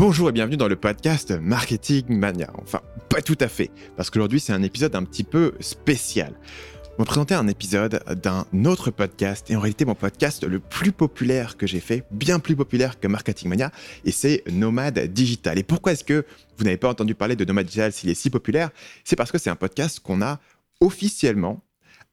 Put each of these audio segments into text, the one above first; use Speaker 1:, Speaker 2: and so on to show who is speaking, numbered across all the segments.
Speaker 1: Bonjour et bienvenue dans le podcast Marketing Mania. Enfin, pas tout à fait, parce qu'aujourd'hui c'est un épisode un petit peu spécial. Je vais présenter un épisode d'un autre podcast, et en réalité mon podcast le plus populaire que j'ai fait, bien plus populaire que Marketing Mania, et c'est Nomade Digital. Et pourquoi est-ce que vous n'avez pas entendu parler de Nomade Digital s'il est si populaire? C'est parce que c'est un podcast qu'on a officiellement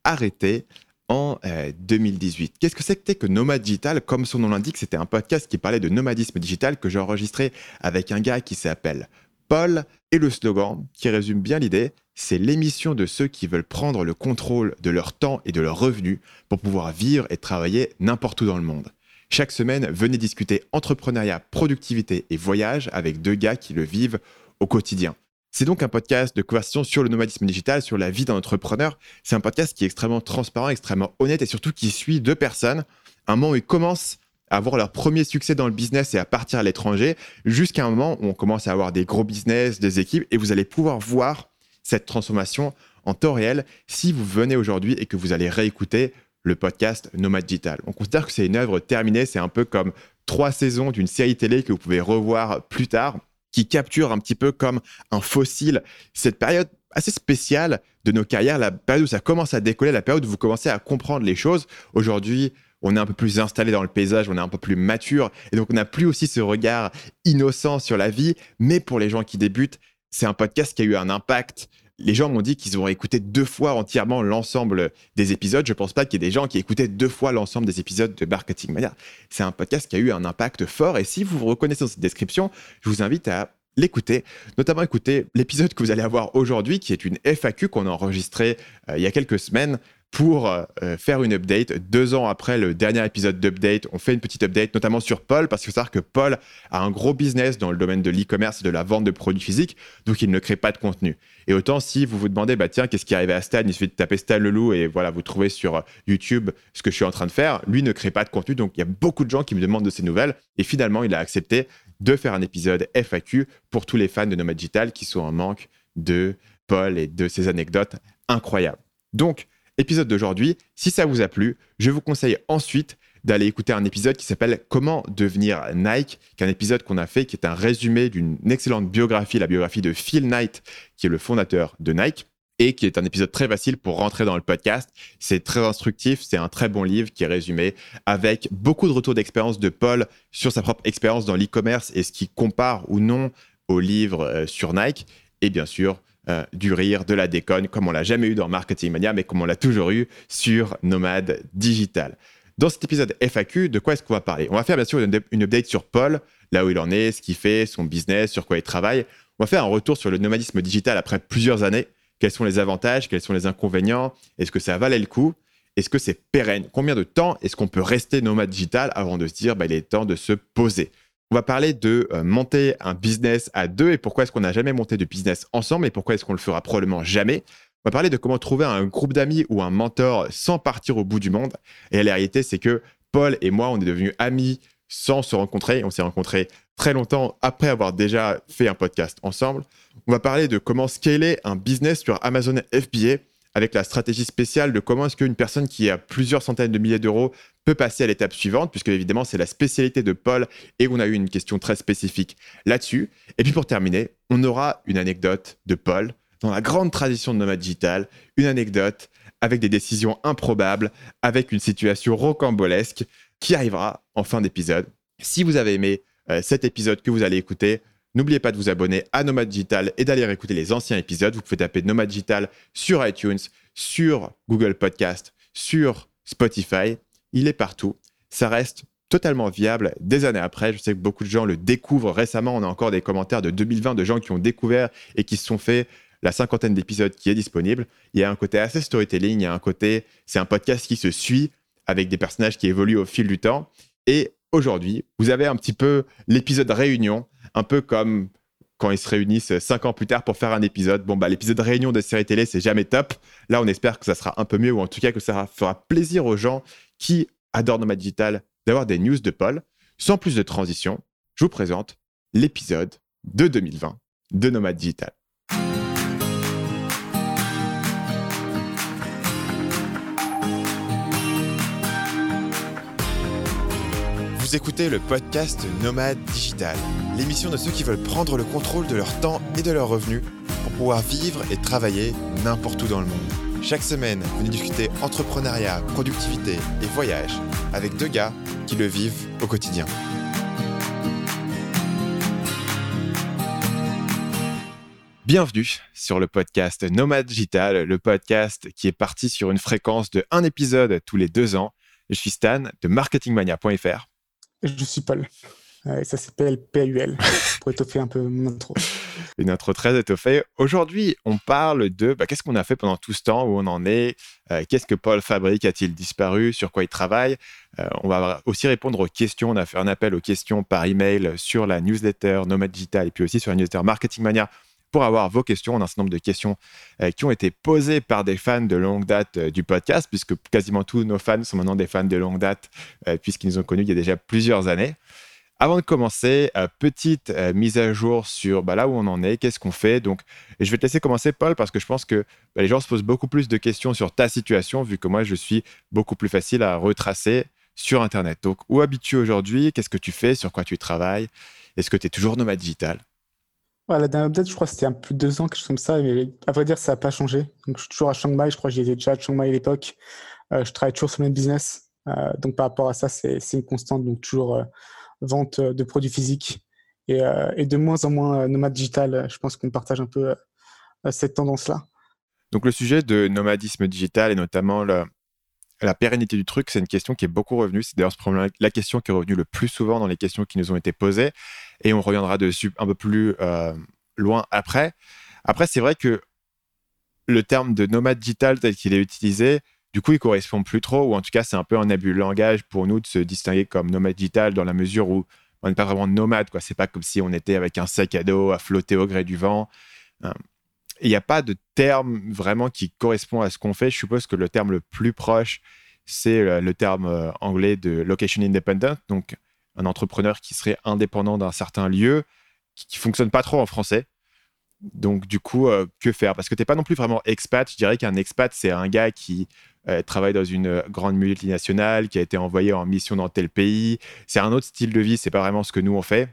Speaker 1: arrêté en 2018. Euh, Qu'est-ce que c'était que Nomad Digital? Comme son nom l'indique, c'était un podcast qui parlait de nomadisme digital que j'ai enregistré avec un gars qui s'appelle Paul. Et le slogan, qui résume bien l'idée, c'est l'émission de ceux qui veulent prendre le contrôle de leur temps et de leurs revenus pour pouvoir vivre et travailler n'importe où dans le monde. Chaque semaine, venez discuter entrepreneuriat, productivité et voyage avec deux gars qui le vivent au quotidien. C'est donc un podcast de conversation sur le nomadisme digital, sur la vie d'un entrepreneur. C'est un podcast qui est extrêmement transparent, extrêmement honnête et surtout qui suit deux personnes un moment où ils commencent à avoir leur premier succès dans le business et à partir à l'étranger, jusqu'à un moment où on commence à avoir des gros business, des équipes, et vous allez pouvoir voir cette transformation en temps réel si vous venez aujourd'hui et que vous allez réécouter le podcast Nomad Digital. On considère que c'est une œuvre terminée, c'est un peu comme trois saisons d'une série télé que vous pouvez revoir plus tard qui capture un petit peu comme un fossile cette période assez spéciale de nos carrières, la période où ça commence à décoller, la période où vous commencez à comprendre les choses. Aujourd'hui, on est un peu plus installé dans le paysage, on est un peu plus mature, et donc on n'a plus aussi ce regard innocent sur la vie. Mais pour les gens qui débutent, c'est un podcast qui a eu un impact les gens m'ont dit qu'ils ont écouté deux fois entièrement l'ensemble des épisodes. Je ne pense pas qu'il y ait des gens qui écoutaient deux fois l'ensemble des épisodes de Marketing Mania. C'est un podcast qui a eu un impact fort. Et si vous vous reconnaissez dans cette description, je vous invite à l'écouter, notamment écouter l'épisode que vous allez avoir aujourd'hui, qui est une FAQ qu'on a enregistrée euh, il y a quelques semaines pour euh, faire une update. Deux ans après le dernier épisode d'update, on fait une petite update, notamment sur Paul, parce qu'il faut savoir que Paul a un gros business dans le domaine de l'e-commerce et de la vente de produits physiques, donc il ne crée pas de contenu. Et autant si vous vous demandez, bah tiens, qu'est-ce qui est arrivé à Stan? Il suffit de taper Stan Leloup et voilà, vous trouvez sur YouTube ce que je suis en train de faire. Lui ne crée pas de contenu, donc il y a beaucoup de gens qui me demandent de ces nouvelles. Et finalement, il a accepté de faire un épisode FAQ pour tous les fans de Nomad Digital qui sont en manque de Paul et de ses anecdotes incroyables. Donc, épisode d'aujourd'hui. Si ça vous a plu, je vous conseille ensuite d'aller écouter un épisode qui s'appelle Comment devenir Nike, qui est un épisode qu'on a fait, qui est un résumé d'une excellente biographie, la biographie de Phil Knight, qui est le fondateur de Nike, et qui est un épisode très facile pour rentrer dans le podcast. C'est très instructif, c'est un très bon livre qui est résumé avec beaucoup de retours d'expérience de Paul sur sa propre expérience dans l'e-commerce et ce qui compare ou non au livre euh, sur Nike, et bien sûr euh, du rire, de la déconne, comme on l'a jamais eu dans Marketing Mania, mais comme on l'a toujours eu sur Nomade Digital. Dans cet épisode FAQ, de quoi est-ce qu'on va parler? On va faire bien sûr une, update sur Paul, là où il en est, ce qu'il fait, son business, sur quoi il travaille. On va faire un retour sur le nomadisme digital après plusieurs années. Quels sont les avantages, quels sont les inconvénients? Est-ce que ça valait le coup? Est-ce que c'est pérenne? Combien de temps est-ce qu'on peut rester nomade digital avant de se dire bah, il est temps de se poser? On va parler de euh, monter un business à deux et pourquoi est-ce qu'on n'a jamais monté de business ensemble et pourquoi est-ce qu'on le fera probablement jamais. On va parler de comment trouver un groupe d'amis ou un mentor sans partir au bout du monde. Et la réalité, c'est que Paul et moi, on est devenus amis sans se rencontrer. On s'est rencontrés très longtemps après avoir déjà fait un podcast ensemble. On va parler de comment scaler un business sur Amazon FBA avec la stratégie spéciale de comment est-ce qu'une personne qui a plusieurs centaines de milliers d'euros peut passer à l'étape suivante, puisque évidemment c'est la spécialité de Paul et on a eu une question très spécifique là-dessus. Et puis pour terminer, on aura une anecdote de Paul dans la grande tradition de Nomad Digital, une anecdote avec des décisions improbables, avec une situation rocambolesque qui arrivera en fin d'épisode. Si vous avez aimé euh, cet épisode que vous allez écouter, N'oubliez pas de vous abonner à Nomad Digital et d'aller écouter les anciens épisodes. Vous pouvez taper Nomad Digital sur iTunes, sur Google Podcast, sur Spotify. Il est partout. Ça reste totalement viable des années après. Je sais que beaucoup de gens le découvrent récemment. On a encore des commentaires de 2020 de gens qui ont découvert et qui se sont fait la cinquantaine d'épisodes qui est disponible. Il y a un côté assez storytelling, il y a un côté, c'est un podcast qui se suit avec des personnages qui évoluent au fil du temps. Et aujourd'hui, vous avez un petit peu l'épisode réunion un peu comme quand ils se réunissent cinq ans plus tard pour faire un épisode. Bon, bah, l'épisode réunion de série télé, c'est jamais top. Là, on espère que ça sera un peu mieux, ou en tout cas que ça fera plaisir aux gens qui adorent Nomad Digital d'avoir des news de Paul. Sans plus de transition, je vous présente l'épisode de 2020 de Nomad Digital. Vous écoutez le podcast Nomade Digital, l'émission de ceux qui veulent prendre le contrôle de leur temps et de leurs revenus pour pouvoir vivre et travailler n'importe où dans le monde. Chaque semaine, venez discuter entrepreneuriat, productivité et voyage avec deux gars qui le vivent au quotidien. Bienvenue sur le podcast Nomade Digital, le podcast qui est parti sur une fréquence de un épisode tous les deux ans. Je suis Stan de marketingmania.fr
Speaker 2: je suis Paul. Et ça s'appelle PAUL pour étoffer un peu mon intro.
Speaker 1: Une intro très étoffée. Aujourd'hui, on parle de bah, qu'est-ce qu'on a fait pendant tout ce temps, où on en est, euh, qu'est-ce que Paul fabrique, a-t-il disparu, sur quoi il travaille. Euh, on va aussi répondre aux questions. On a fait un appel aux questions par email sur la newsletter Nomad Digital et puis aussi sur la newsletter Marketing Mania pour avoir vos questions. On a un certain nombre de questions euh, qui ont été posées par des fans de longue date euh, du podcast, puisque quasiment tous nos fans sont maintenant des fans de longue date, euh, puisqu'ils nous ont connus il y a déjà plusieurs années. Avant de commencer, petite mise à jour sur bah, là où on en est, qu'est-ce qu'on fait? Donc, je vais te laisser commencer, Paul, parce que je pense que bah, les gens se posent beaucoup plus de questions sur ta situation, vu que moi, je suis beaucoup plus facile à retracer sur Internet. Donc, où habites-tu aujourd'hui? Qu'est-ce que tu fais? Sur quoi tu travailles? Est-ce que tu es toujours nomade digital
Speaker 2: la dernière update, je crois que c'était un peu de deux ans, quelque chose comme ça. Mais à vrai dire, ça n'a pas changé. Donc, je suis toujours à Chiang. Je crois que j'étais déjà à Chiang à l'époque. Euh, je travaille toujours sur le même business. Euh, donc, par rapport à ça, c'est une constante. Donc, toujours euh, vente de produits physiques et, et, de moins en moins nomade digital. Je pense qu'on partage un peu cette tendance-là.
Speaker 1: Donc, le sujet de nomadisme digital et notamment la pérennité du truc, c'est une question qui est beaucoup revenue. C'est d'ailleurs la question qui est revenue le plus souvent dans les questions qui nous ont été posées. Et on reviendra dessus un peu plus euh, loin après. Après, c'est vrai que le terme de nomade digital tel qu'il est utilisé, du coup, il correspond plus trop, ou en tout cas, c'est un peu un abus de langage pour nous de se distinguer comme nomade digital dans la mesure où on n'est pas vraiment nomade. Ce n'est pas comme si on était avec un sac à dos à flotter au gré du vent. Euh, il n'y a pas de terme vraiment qui correspond à ce qu'on fait. Je suppose que le terme le plus proche, c'est le terme euh, anglais de location independent, donc un entrepreneur qui serait indépendant d'un certain lieu, qui, ne fonctionne pas trop en français. Donc du coup, euh, que faire? Parce que tu n'es pas non plus vraiment expat. Je dirais qu'un expat, c'est un gars qui euh, travaille dans une grande multinationale, qui a été envoyé en mission dans tel pays. C'est un autre style de vie. C'est pas vraiment ce que nous on fait.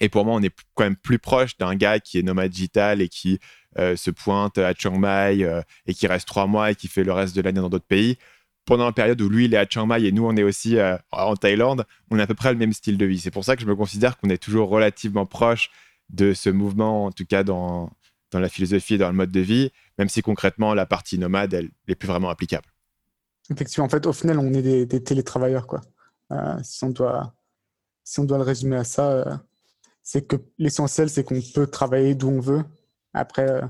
Speaker 1: Et pour moi, on est quand même plus proche d'un gars qui est nomade digital et qui euh, se pointe à Chiang Mai et qui reste trois mois et qui fait le reste de l'année dans d'autres pays. Pendant une période où lui, il est à Chiang Mai et nous, on est aussi en Thaïlande, on a à peu près le même style de vie. C'est pour ça que je me considère qu'on est toujours relativement proche de ce mouvement, en tout cas dans, dans la philosophie et dans le mode de vie, même si concrètement, la partie nomade, elle n'est plus vraiment applicable.
Speaker 2: Effectivement, en fait, au final, on est des, des télétravailleurs. Quoi. si, on doit, si on doit le résumer à ça, c'est que l'essentiel, c'est qu'on peut travailler d'où on veut. Après, euh,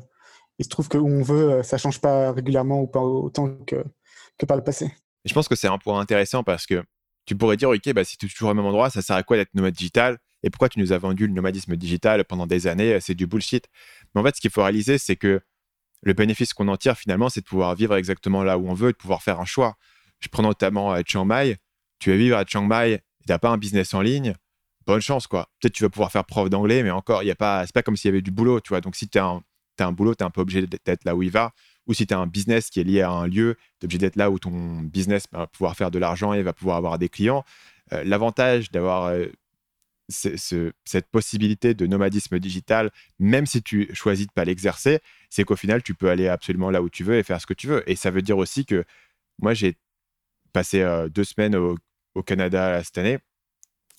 Speaker 2: il se trouve que où on veut, euh, ça change pas régulièrement ou pas autant que, que par le passé.
Speaker 1: Je pense que c'est un point intéressant parce que tu pourrais dire, OK, bah, si tu es toujours au même endroit, ça sert à quoi d'être nomade digital? Et pourquoi tu nous as vendu le nomadisme digital pendant des années C'est du bullshit. Mais en fait, ce qu'il faut réaliser, c'est que le bénéfice qu'on en tire finalement, c'est de pouvoir vivre exactement là où on veut de pouvoir faire un choix. Je prends notamment à Chiang Mai. Tu vas vivre à Chiang Mai et tu n'as pas un business en ligne bonne chance, quoi. Peut-être tu vas pouvoir faire prof d'anglais, mais encore, il a pas, comme s'il y avait du boulot, tu vois. Donc, si tu as un, boulot, tu es un peu obligé d'être là où il va. Ou si tu as un business qui est lié à un lieu, tu es obligé d'être là où ton business va pouvoir faire de l'argent et va pouvoir avoir des clients. Euh, l'avantage d'avoir euh, cette possibilité de nomadisme digital, même si tu choisis de pas l'exercer, c'est qu'au final, tu peux aller absolument là où tu veux et faire ce que tu veux. Et ça veut dire aussi que moi, j'ai passé euh, deux semaines au, Canada cette année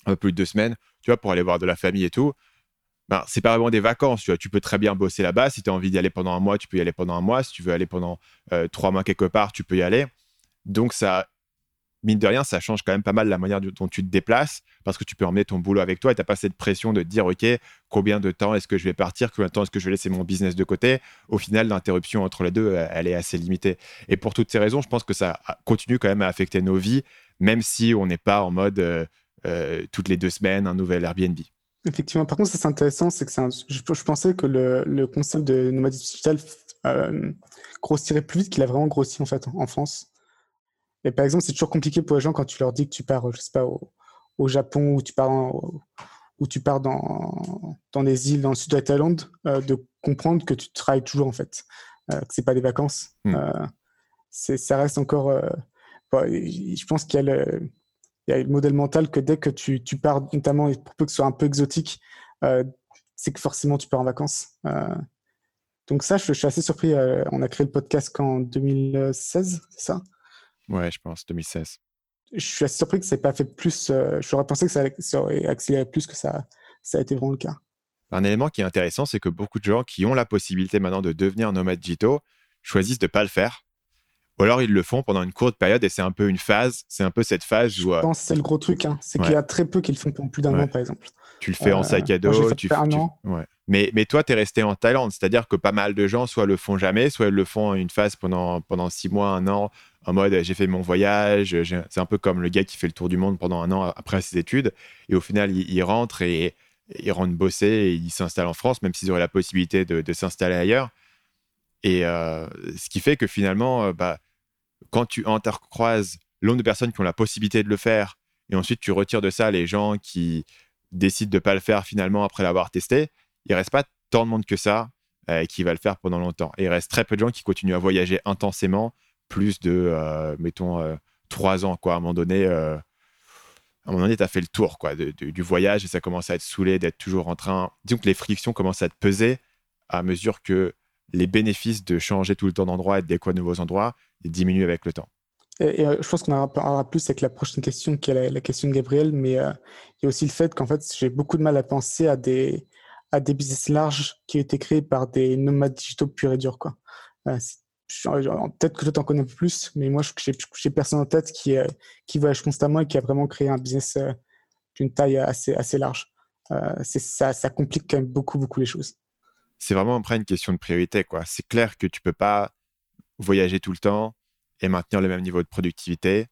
Speaker 1: un peu plus de deux semaines, tu vois, pour aller voir de la famille et tout. Ben, c'est pas vraiment des vacances, tu vois. Tu peux très bien bosser là-bas. Si tu as envie d'y aller pendant un mois, tu peux y aller pendant un mois. Si tu veux aller pendant euh, trois mois quelque part, tu peux y aller. Donc, ça, mine de rien, ça change quand même pas mal la manière dont tu te déplaces parce que tu peux emmener ton boulot avec toi et tu n'as pas cette pression de dire, OK, combien de temps est-ce que je vais partir Combien de temps est-ce que je vais laisser mon business de côté Au final, l'interruption entre les deux, elle est assez limitée. Et pour toutes ces raisons, je pense que ça continue quand même à affecter nos vies, même si on n'est pas en mode. Euh, euh, toutes les deux semaines un nouvel Airbnb.
Speaker 2: Effectivement. Par contre, c'est intéressant, c'est que je, pensais que le, concept de nomadisme digital euh, grossirait plus vite qu'il a vraiment grossi en fait en France. Et par exemple, c'est toujours compliqué pour les gens quand tu leur dis que tu pars, je sais pas, au, Japon ou tu pars, ou tu pars dans, dans des îles dans le sud de la Thaïlande, euh, de comprendre que tu travailles toujours en fait, euh, que c'est pas des vacances. Hmm. ça reste encore. je pense qu'il y a le, il y a le modèle mental que dès que tu, tu pars, notamment pour peu que ce soit un peu exotique, c'est que forcément tu pars en vacances. donc ça, je, suis assez surpris. on a créé le podcast qu'en 2016, c'est ça?
Speaker 1: Ouais, je pense, 2016.
Speaker 2: Je suis assez surpris que ça n'ait pas fait plus. J'aurais pensé que ça, ça, aurait accéléré plus que ça, ça a été vraiment le cas.
Speaker 1: Un élément qui est intéressant, c'est que beaucoup de gens qui ont la possibilité maintenant de devenir nomades digitaux choisissent de ne pas le faire. Ou alors ils le font pendant une courte période et c'est un peu une phase, c'est un peu cette phase où.
Speaker 2: Je pense que c'est le gros truc, hein. c'est qu'il y a très peu qui le font pendant plus d'un an par exemple.
Speaker 1: Tu le fais en sac à dos. tu,
Speaker 2: un an.
Speaker 1: Ouais. Mais, mais toi, tu es resté en Thaïlande, c'est-à-dire que pas mal de gens soit le font jamais, soit ils le font une phase pendant, pendant six mois, un an, en mode j'ai fait mon voyage. C'est un peu comme le gars qui fait le tour du monde pendant un an après ses études et au final il, il rentre et ils rentrent bosser et ils s'installent en France, même s'ils auraient la possibilité de, s'installer ailleurs. Et euh, ce qui fait que finalement, euh, bah, quand tu intercroises l'nombre de personnes qui ont la possibilité de le faire, et ensuite tu retires de ça les gens qui décident de ne pas le faire finalement après l'avoir testé, il reste pas tant de monde que ça euh, qui va le faire pendant longtemps. Il reste très peu de gens qui continuent à voyager intensément, plus de, mettons, trois ans. Quoi. À un moment donné, à un moment donné, tu as fait le tour quoi, du voyage et ça commence à être saoulé d'être toujours en train. Disons que les frictions commencent à te peser à mesure que les bénéfices de changer tout le temps d'endroit et de découvrir de nouveaux endroits diminuent avec le temps.
Speaker 2: Et, euh, je pense qu'on en parlera plus avec la prochaine question, qui est la, question de Gabriel, mais euh, il y a aussi le fait qu'en fait, j'ai beaucoup de mal à penser à des, à des business larges qui ont été créés par des nomades digitaux purs et durs. Quoi. Euh, peut-être que toi t'en connais plus, mais moi, je n'ai personne en tête qui, euh, voyage constamment et qui a vraiment créé un business euh, d'une taille assez, large. Euh, ça, complique quand même beaucoup, beaucoup les choses.
Speaker 1: C'est vraiment après une question de priorité. C'est clair que tu peux pas voyager tout le temps et maintenir le même niveau de productivité,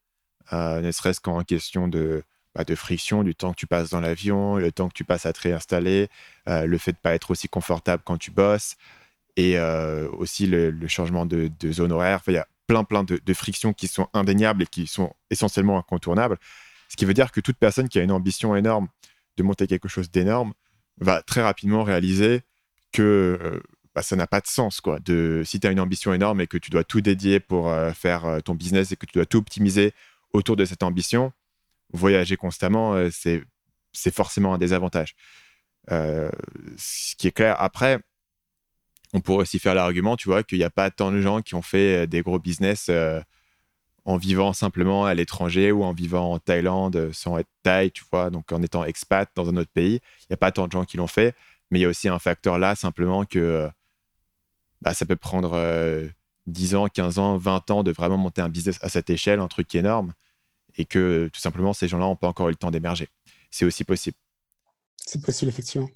Speaker 1: ne serait-ce qu'en question de, bah, friction, du temps que tu passes dans l'avion, le temps que tu passes à te réinstaller, le fait de pas être aussi confortable quand tu bosses et euh, aussi le, changement de, zone horaire. il y a plein, plein de, frictions qui sont indéniables et qui sont essentiellement incontournables. Ce qui veut dire que toute personne qui a une ambition énorme de monter quelque chose d'énorme va très rapidement réaliser que euh, bah, ça n'a pas de sens. Quoi. De, si tu as une ambition énorme et que tu dois tout dédier pour euh, faire ton business et que tu dois tout optimiser autour de cette ambition, voyager constamment, c'est, c'est forcément un désavantage. ce qui est clair. Après, on pourrait aussi faire l'argument, tu vois, qu'il n'y a pas tant de gens qui ont fait euh, des gros business euh, en vivant simplement à l'étranger ou en vivant en Thaïlande euh, sans être thaï, tu vois, donc en étant expat dans un autre pays. Il n'y a pas tant de gens qui l'ont fait, mais il y a aussi un facteur là, simplement que bah, ça peut prendre 10 ans, 15 ans, 20 ans de vraiment monter un business à cette échelle, un truc énorme, et que tout simplement ces gens-là n'ont pas encore eu le temps d'émerger. C'est aussi possible.
Speaker 2: C'est possible, effectivement.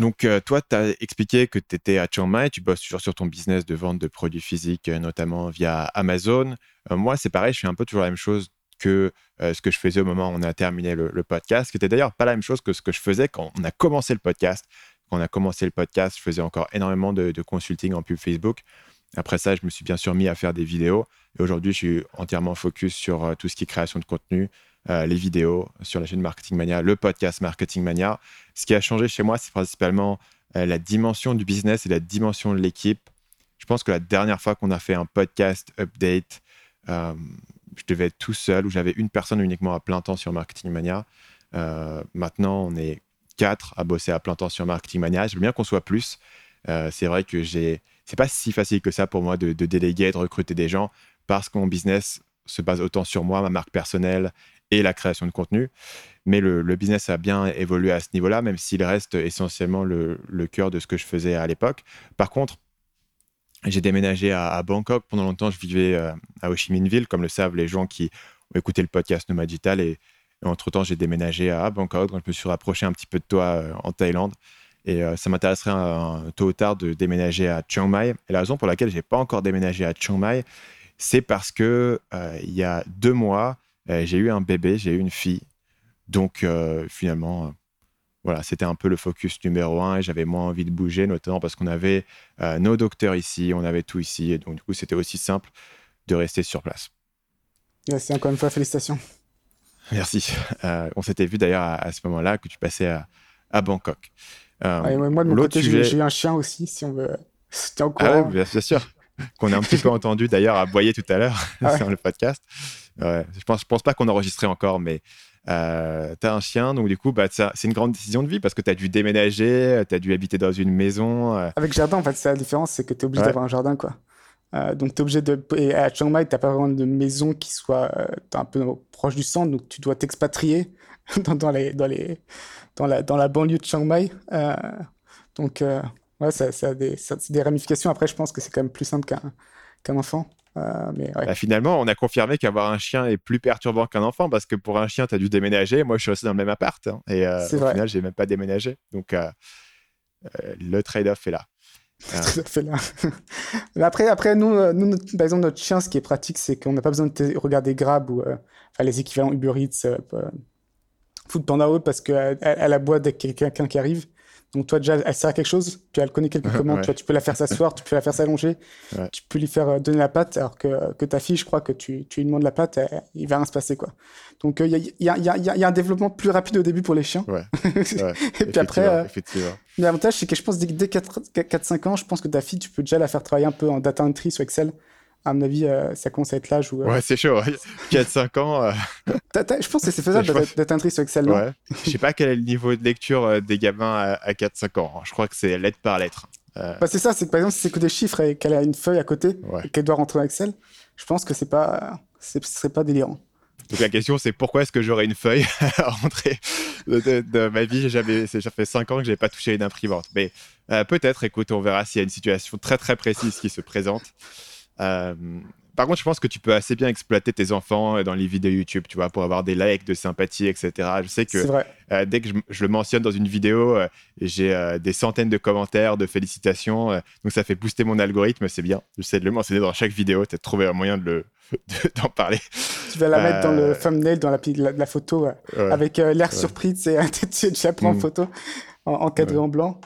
Speaker 1: Donc, euh, toi, tu as expliqué que tu étais à Chiang Mai, tu bosses toujours sur ton business de vente de produits physiques, euh, notamment via Amazon. Euh, moi, c'est pareil, je fais un peu toujours la même chose que ce que je faisais au moment où on a terminé le, podcast, qui était d'ailleurs pas la même chose que ce que je faisais quand on a commencé le podcast. Quand on a commencé le podcast, je faisais encore énormément de, de consulting en pub Facebook. Après ça, je me suis bien sûr mis à faire des vidéos. Et aujourd'hui, je suis entièrement focus sur tout ce qui est création de contenu, euh, les vidéos sur la chaîne Marketing Mania, le podcast Marketing Mania. Ce qui a changé chez moi, c'est principalement euh, la dimension du business et la dimension de l'équipe. Je pense que la dernière fois qu'on a fait un podcast update, euh, je devais être tout seul ou j'avais une personne uniquement à plein temps sur Marketing Mania. maintenant, on est quatre à bosser à plein temps sur Marketing Mania. Je bien qu'on soit plus. c'est vrai que j'ai, c'est pas si facile que ça pour moi de, de déléguer, de recruter des gens parce que mon business se base autant sur moi, ma marque personnelle et la création de contenu. Mais le, business a bien évolué à ce niveau-là, même s'il reste essentiellement le, cœur de ce que je faisais à l'époque. Par contre, j'ai déménagé à, Bangkok. Pendant longtemps, je vivais euh, à Ho Chi Minh Ville, comme le savent les gens qui ont écouté le podcast Nomad Digital. Et, entre-temps, j'ai déménagé à Bangkok. Donc, je me suis rapproché un petit peu de toi euh, en Thaïlande. Et euh, ça m'intéresserait tôt ou tard de déménager à Chiang Mai. Et la raison pour laquelle je n'ai pas encore déménagé à Chiang Mai, c'est parce que il y a deux mois, j'ai eu un bébé, j'ai eu une fille. Donc euh, finalement, euh, voilà, c'était un peu le focus numéro un et j'avais moins envie de bouger, notamment parce qu'on avait nos docteurs ici, on avait tout ici. Et donc du coup, c'était aussi simple de rester sur place.
Speaker 2: Merci encore une fois, félicitations.
Speaker 1: Merci. on s'était vu d'ailleurs à, ce moment-là que tu passais à, Bangkok.
Speaker 2: moi, de mon côté, j'ai eu un chien aussi, si on veut.
Speaker 1: Ah ouais, bien, sûr. Qu'on a un petit peu entendu d'ailleurs aboyer tout à l'heure ah sur le podcast. Ouais, je pense, je pense pas qu'on enregistrait encore, mais euh, tu as un chien, donc du coup, bah, c'est une grande décision de vie parce que tu as dû déménager, tu as dû habiter dans une maison. Euh.
Speaker 2: Avec jardin, en fait, c'est la différence, c'est que tu es obligé d'avoir un jardin, quoi. Euh, donc, tu es obligé de. Et à Chiang Mai, tu pas vraiment de maison qui soit un peu proche du centre, donc tu dois t'expatrier dans, dans, les, dans, les, dans, la, dans la banlieue de Chiang Mai. donc, ouais, ça, ça, a des, ça, des ramifications. Après, je pense que c'est quand même plus simple qu'un qu'un enfant. Euh, mais
Speaker 1: bah, finalement, on a confirmé qu'avoir un chien est plus perturbant qu'un enfant parce que pour un chien, tu as dû déménager. Moi, je suis resté dans le même appart hein, et euh, au final, j'ai même pas déménagé. Donc, euh, le trade-off est là.
Speaker 2: est là. après, après nous, nous par exemple, notre chien, ce qui est pratique, c'est qu'on n'a pas besoin de regarder Grab ou enfin, les équivalents Uber Eats, Food Panda parce qu'elle elle aboie dès qu'il y a quelqu'un qui arrive. Donc toi déjà, elle sert à quelque chose, puis elle connaît quelques commandes, tu, tu peux la faire s'asseoir, tu peux la faire s'allonger, tu peux lui faire euh, donner la patte, alors que, que ta fille, je crois que tu, tu lui demandes la patte, il va rien se passer. quoi. Donc il y, y, a, y, y, a, un développement plus rapide au début pour les chiens. Et puis après, euh, l'avantage c'est que je pense dès, dès 4-5 ans, je pense que ta fille, tu peux déjà la faire travailler un peu en data entry sur Excel à mon avis, euh, ça commence à être l'âge où.
Speaker 1: Euh, ouais, c'est chaud. 4-5 ans. Euh.
Speaker 2: je pense que c'est faisable d'être un sur Excel. Ouais.
Speaker 1: Je sais pas quel est le niveau de lecture des gamins à, 4-5 ans. Je crois que c'est lettre par lettre.
Speaker 2: Bah, c'est ça, c'est que par exemple, si c'est que des chiffres et qu'elle a une feuille à côté et qu'elle doit rentrer dans Excel, je pense que c'est pas, ce serait pas délirant.
Speaker 1: Donc la question, c'est pourquoi est-ce que j'aurais une feuille à rentrer de, ma vie? J'avais, ça fait 5 ans que je n'avais pas touché une imprimante. Mais peut-être, écoute, on verra s'il y a une situation très très précise qui se présente. Euh, par contre, je pense que tu peux assez bien exploiter tes enfants dans les vidéos YouTube, tu vois, pour avoir des likes, de sympathie, etc. Je sais que euh, dès que je, le mentionne dans une vidéo, euh, j'ai des centaines de commentaires, de félicitations. donc ça fait booster mon algorithme, c'est bien. Je sais de le mentionner dans chaque vidéo, tu as trouvé un moyen de le d'en parler.
Speaker 2: Tu vas la mettre dans le thumbnail, dans la, la, photo, avec l'air surpris, tu tu prends en mm. photo encadré en blanc.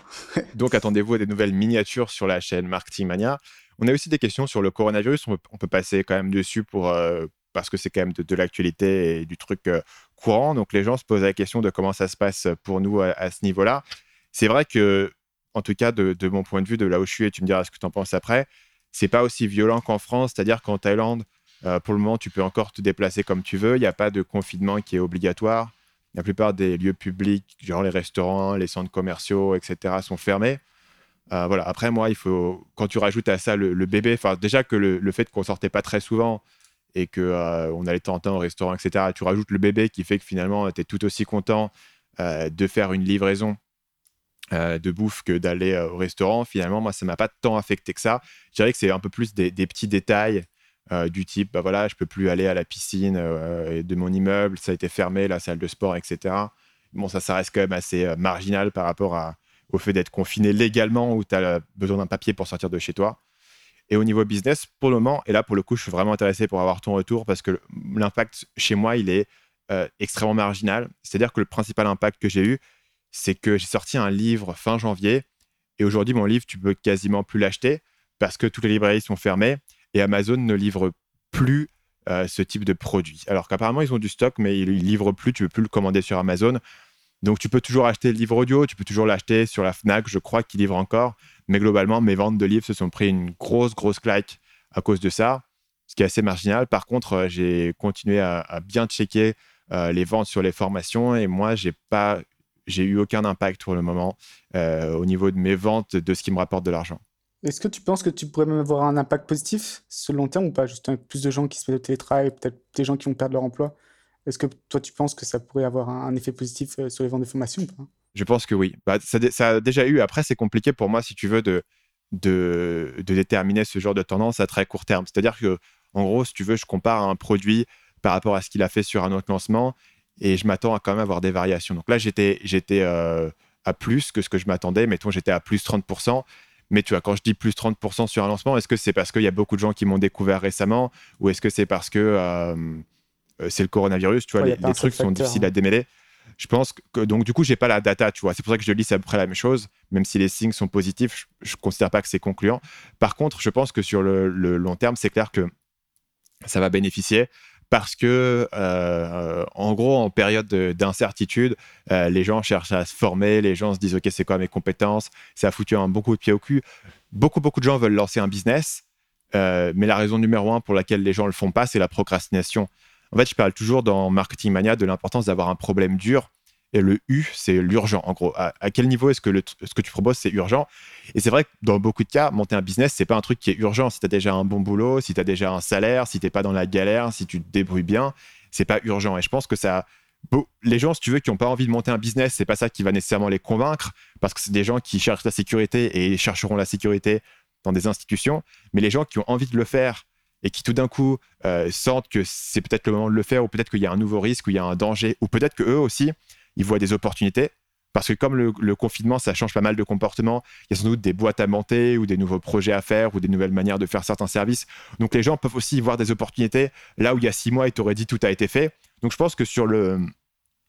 Speaker 1: donc attendez-vous à des nouvelles miniatures sur la chaîne Marketing Mania. On a aussi des questions sur le coronavirus. On peut, passer quand même dessus pour, euh, parce que c'est quand même de, l'actualité et du truc euh, courant. Donc les gens se posent la question de comment ça se passe pour nous à, ce niveau-là. C'est vrai que, en tout cas, de, mon point de vue, de là où je suis, et tu me diras ce que tu en penses après, c'est pas aussi violent qu'en France. C'est-à-dire qu'en Thaïlande, euh, pour le moment, tu peux encore te déplacer comme tu veux. Il n'y a pas de confinement qui est obligatoire. La plupart des lieux publics, genre les restaurants, les centres commerciaux, etc., sont fermés. Euh, voilà. Après, moi, il faut quand tu rajoutes à ça le, bébé, déjà que le, fait qu'on sortait pas très souvent et que euh, on allait temps en temps au restaurant, etc. Tu rajoutes le bébé qui fait que finalement, tu es tout aussi content euh, de faire une livraison de bouffe que d'aller au restaurant. Finalement, moi, ça m'a pas tant affecté que ça. Je dirais que c'est un peu plus des, petits détails du type, bah voilà, je peux plus aller à la piscine de mon immeuble, ça a été fermé, la salle de sport, etc. Bon, ça, ça reste quand même assez marginal par rapport à, au fait d'être confiné légalement ou tu as besoin d'un papier pour sortir de chez toi. Et au niveau business, pour le moment, et là pour le coup, je suis vraiment intéressé pour avoir ton retour parce que l'impact chez moi, il est euh, extrêmement marginal. C'est-à-dire que le principal impact que j'ai eu, c'est que j'ai sorti un livre fin janvier et aujourd'hui, mon livre, tu peux quasiment plus l'acheter parce que toutes les librairies sont fermées et Amazon ne livre plus euh, ce type de produit. Alors qu'apparemment, ils ont du stock, mais ils ne livrent plus, tu ne peux plus le commander sur Amazon. Donc, tu peux toujours acheter le livre audio, tu peux toujours l'acheter sur la Fnac, je crois qu'il livre encore. Mais globalement, mes ventes de livres se sont pris une grosse, grosse claque à cause de ça, ce qui est assez marginal. Par contre, euh, j'ai continué à, bien checker euh, les ventes sur les formations et moi, j'ai pas, j'ai eu aucun impact pour le moment euh, au niveau de mes ventes, de ce qui me rapporte de l'argent.
Speaker 2: Est-ce que tu penses que tu pourrais même avoir un impact positif sur le long terme ou pas? Juste plus de gens qui se mettent au télétravail, peut-être des gens qui vont perdre leur emploi est-ce que toi, tu penses que ça pourrait avoir un, effet positif euh, sur les ventes de formation
Speaker 1: Je pense que oui. Bah, ça, a déjà eu. Après, c'est compliqué pour moi, si tu veux, de, déterminer ce genre de tendance à très court terme. C'est-à-dire que, en gros, si tu veux, je compare un produit par rapport à ce qu'il a fait sur un autre lancement et je m'attends à quand même avoir des variations. Donc là, j'étais, euh, à plus que ce que je m'attendais. Mettons, j'étais à plus 30%. Mais tu vois, quand je dis plus 30% sur un lancement, est-ce que c'est parce qu'il y a beaucoup de gens qui m'ont découvert récemment ou est-ce que c'est parce que euh, c'est le coronavirus, tu vois, les, trucs sont difficiles à démêler. Je pense que donc du coup, j'ai pas la data, tu vois. C'est pour ça que je lis c'est à peu près la même chose, même si les signes sont positifs, je, ne considère pas que c'est concluant. Par contre, je pense que sur le, long terme, c'est clair que ça va bénéficier parce que, euh, en gros, en période d'incertitude, euh, les gens cherchent à se former, les gens se disent, OK, c'est quoi mes compétences? Ça a foutu un beaucoup de pieds au cul. Beaucoup, beaucoup de gens veulent lancer un business, mais la raison numéro un pour laquelle les gens le font pas, c'est la procrastination. En fait, je parle toujours dans Marketing Mania de l'importance d'avoir un problème dur. Et le U, c'est l'urgent. En gros, à, quel niveau est-ce que ce que tu proposes, c'est urgent? Et c'est vrai que dans beaucoup de cas, monter un business, c'est pas un truc qui est urgent. Si tu as déjà un bon boulot, si tu as déjà un salaire, si tu pas dans la galère, si tu te débrouilles bien, c'est pas urgent. Et je pense que ça, les gens, si tu veux, qui n'ont pas envie de monter un business, c'est pas ça qui va nécessairement les convaincre, parce que c'est des gens qui cherchent la sécurité et chercheront la sécurité dans des institutions. Mais les gens qui ont envie de le faire et qui tout d'un coup euh, sentent que c'est peut-être le moment de le faire, ou peut-être qu'il y a un nouveau risque, ou il y a un danger, ou peut-être qu'eux aussi, ils voient des opportunités. Parce que comme le, confinement, ça change pas mal de comportements, il y a sans doute des boîtes à monter ou des nouveaux projets à faire ou des nouvelles manières de faire certains services. Donc les gens peuvent aussi voir des opportunités là où il y a six mois, ils t'auraient dit tout a été fait. Donc je pense que sur le,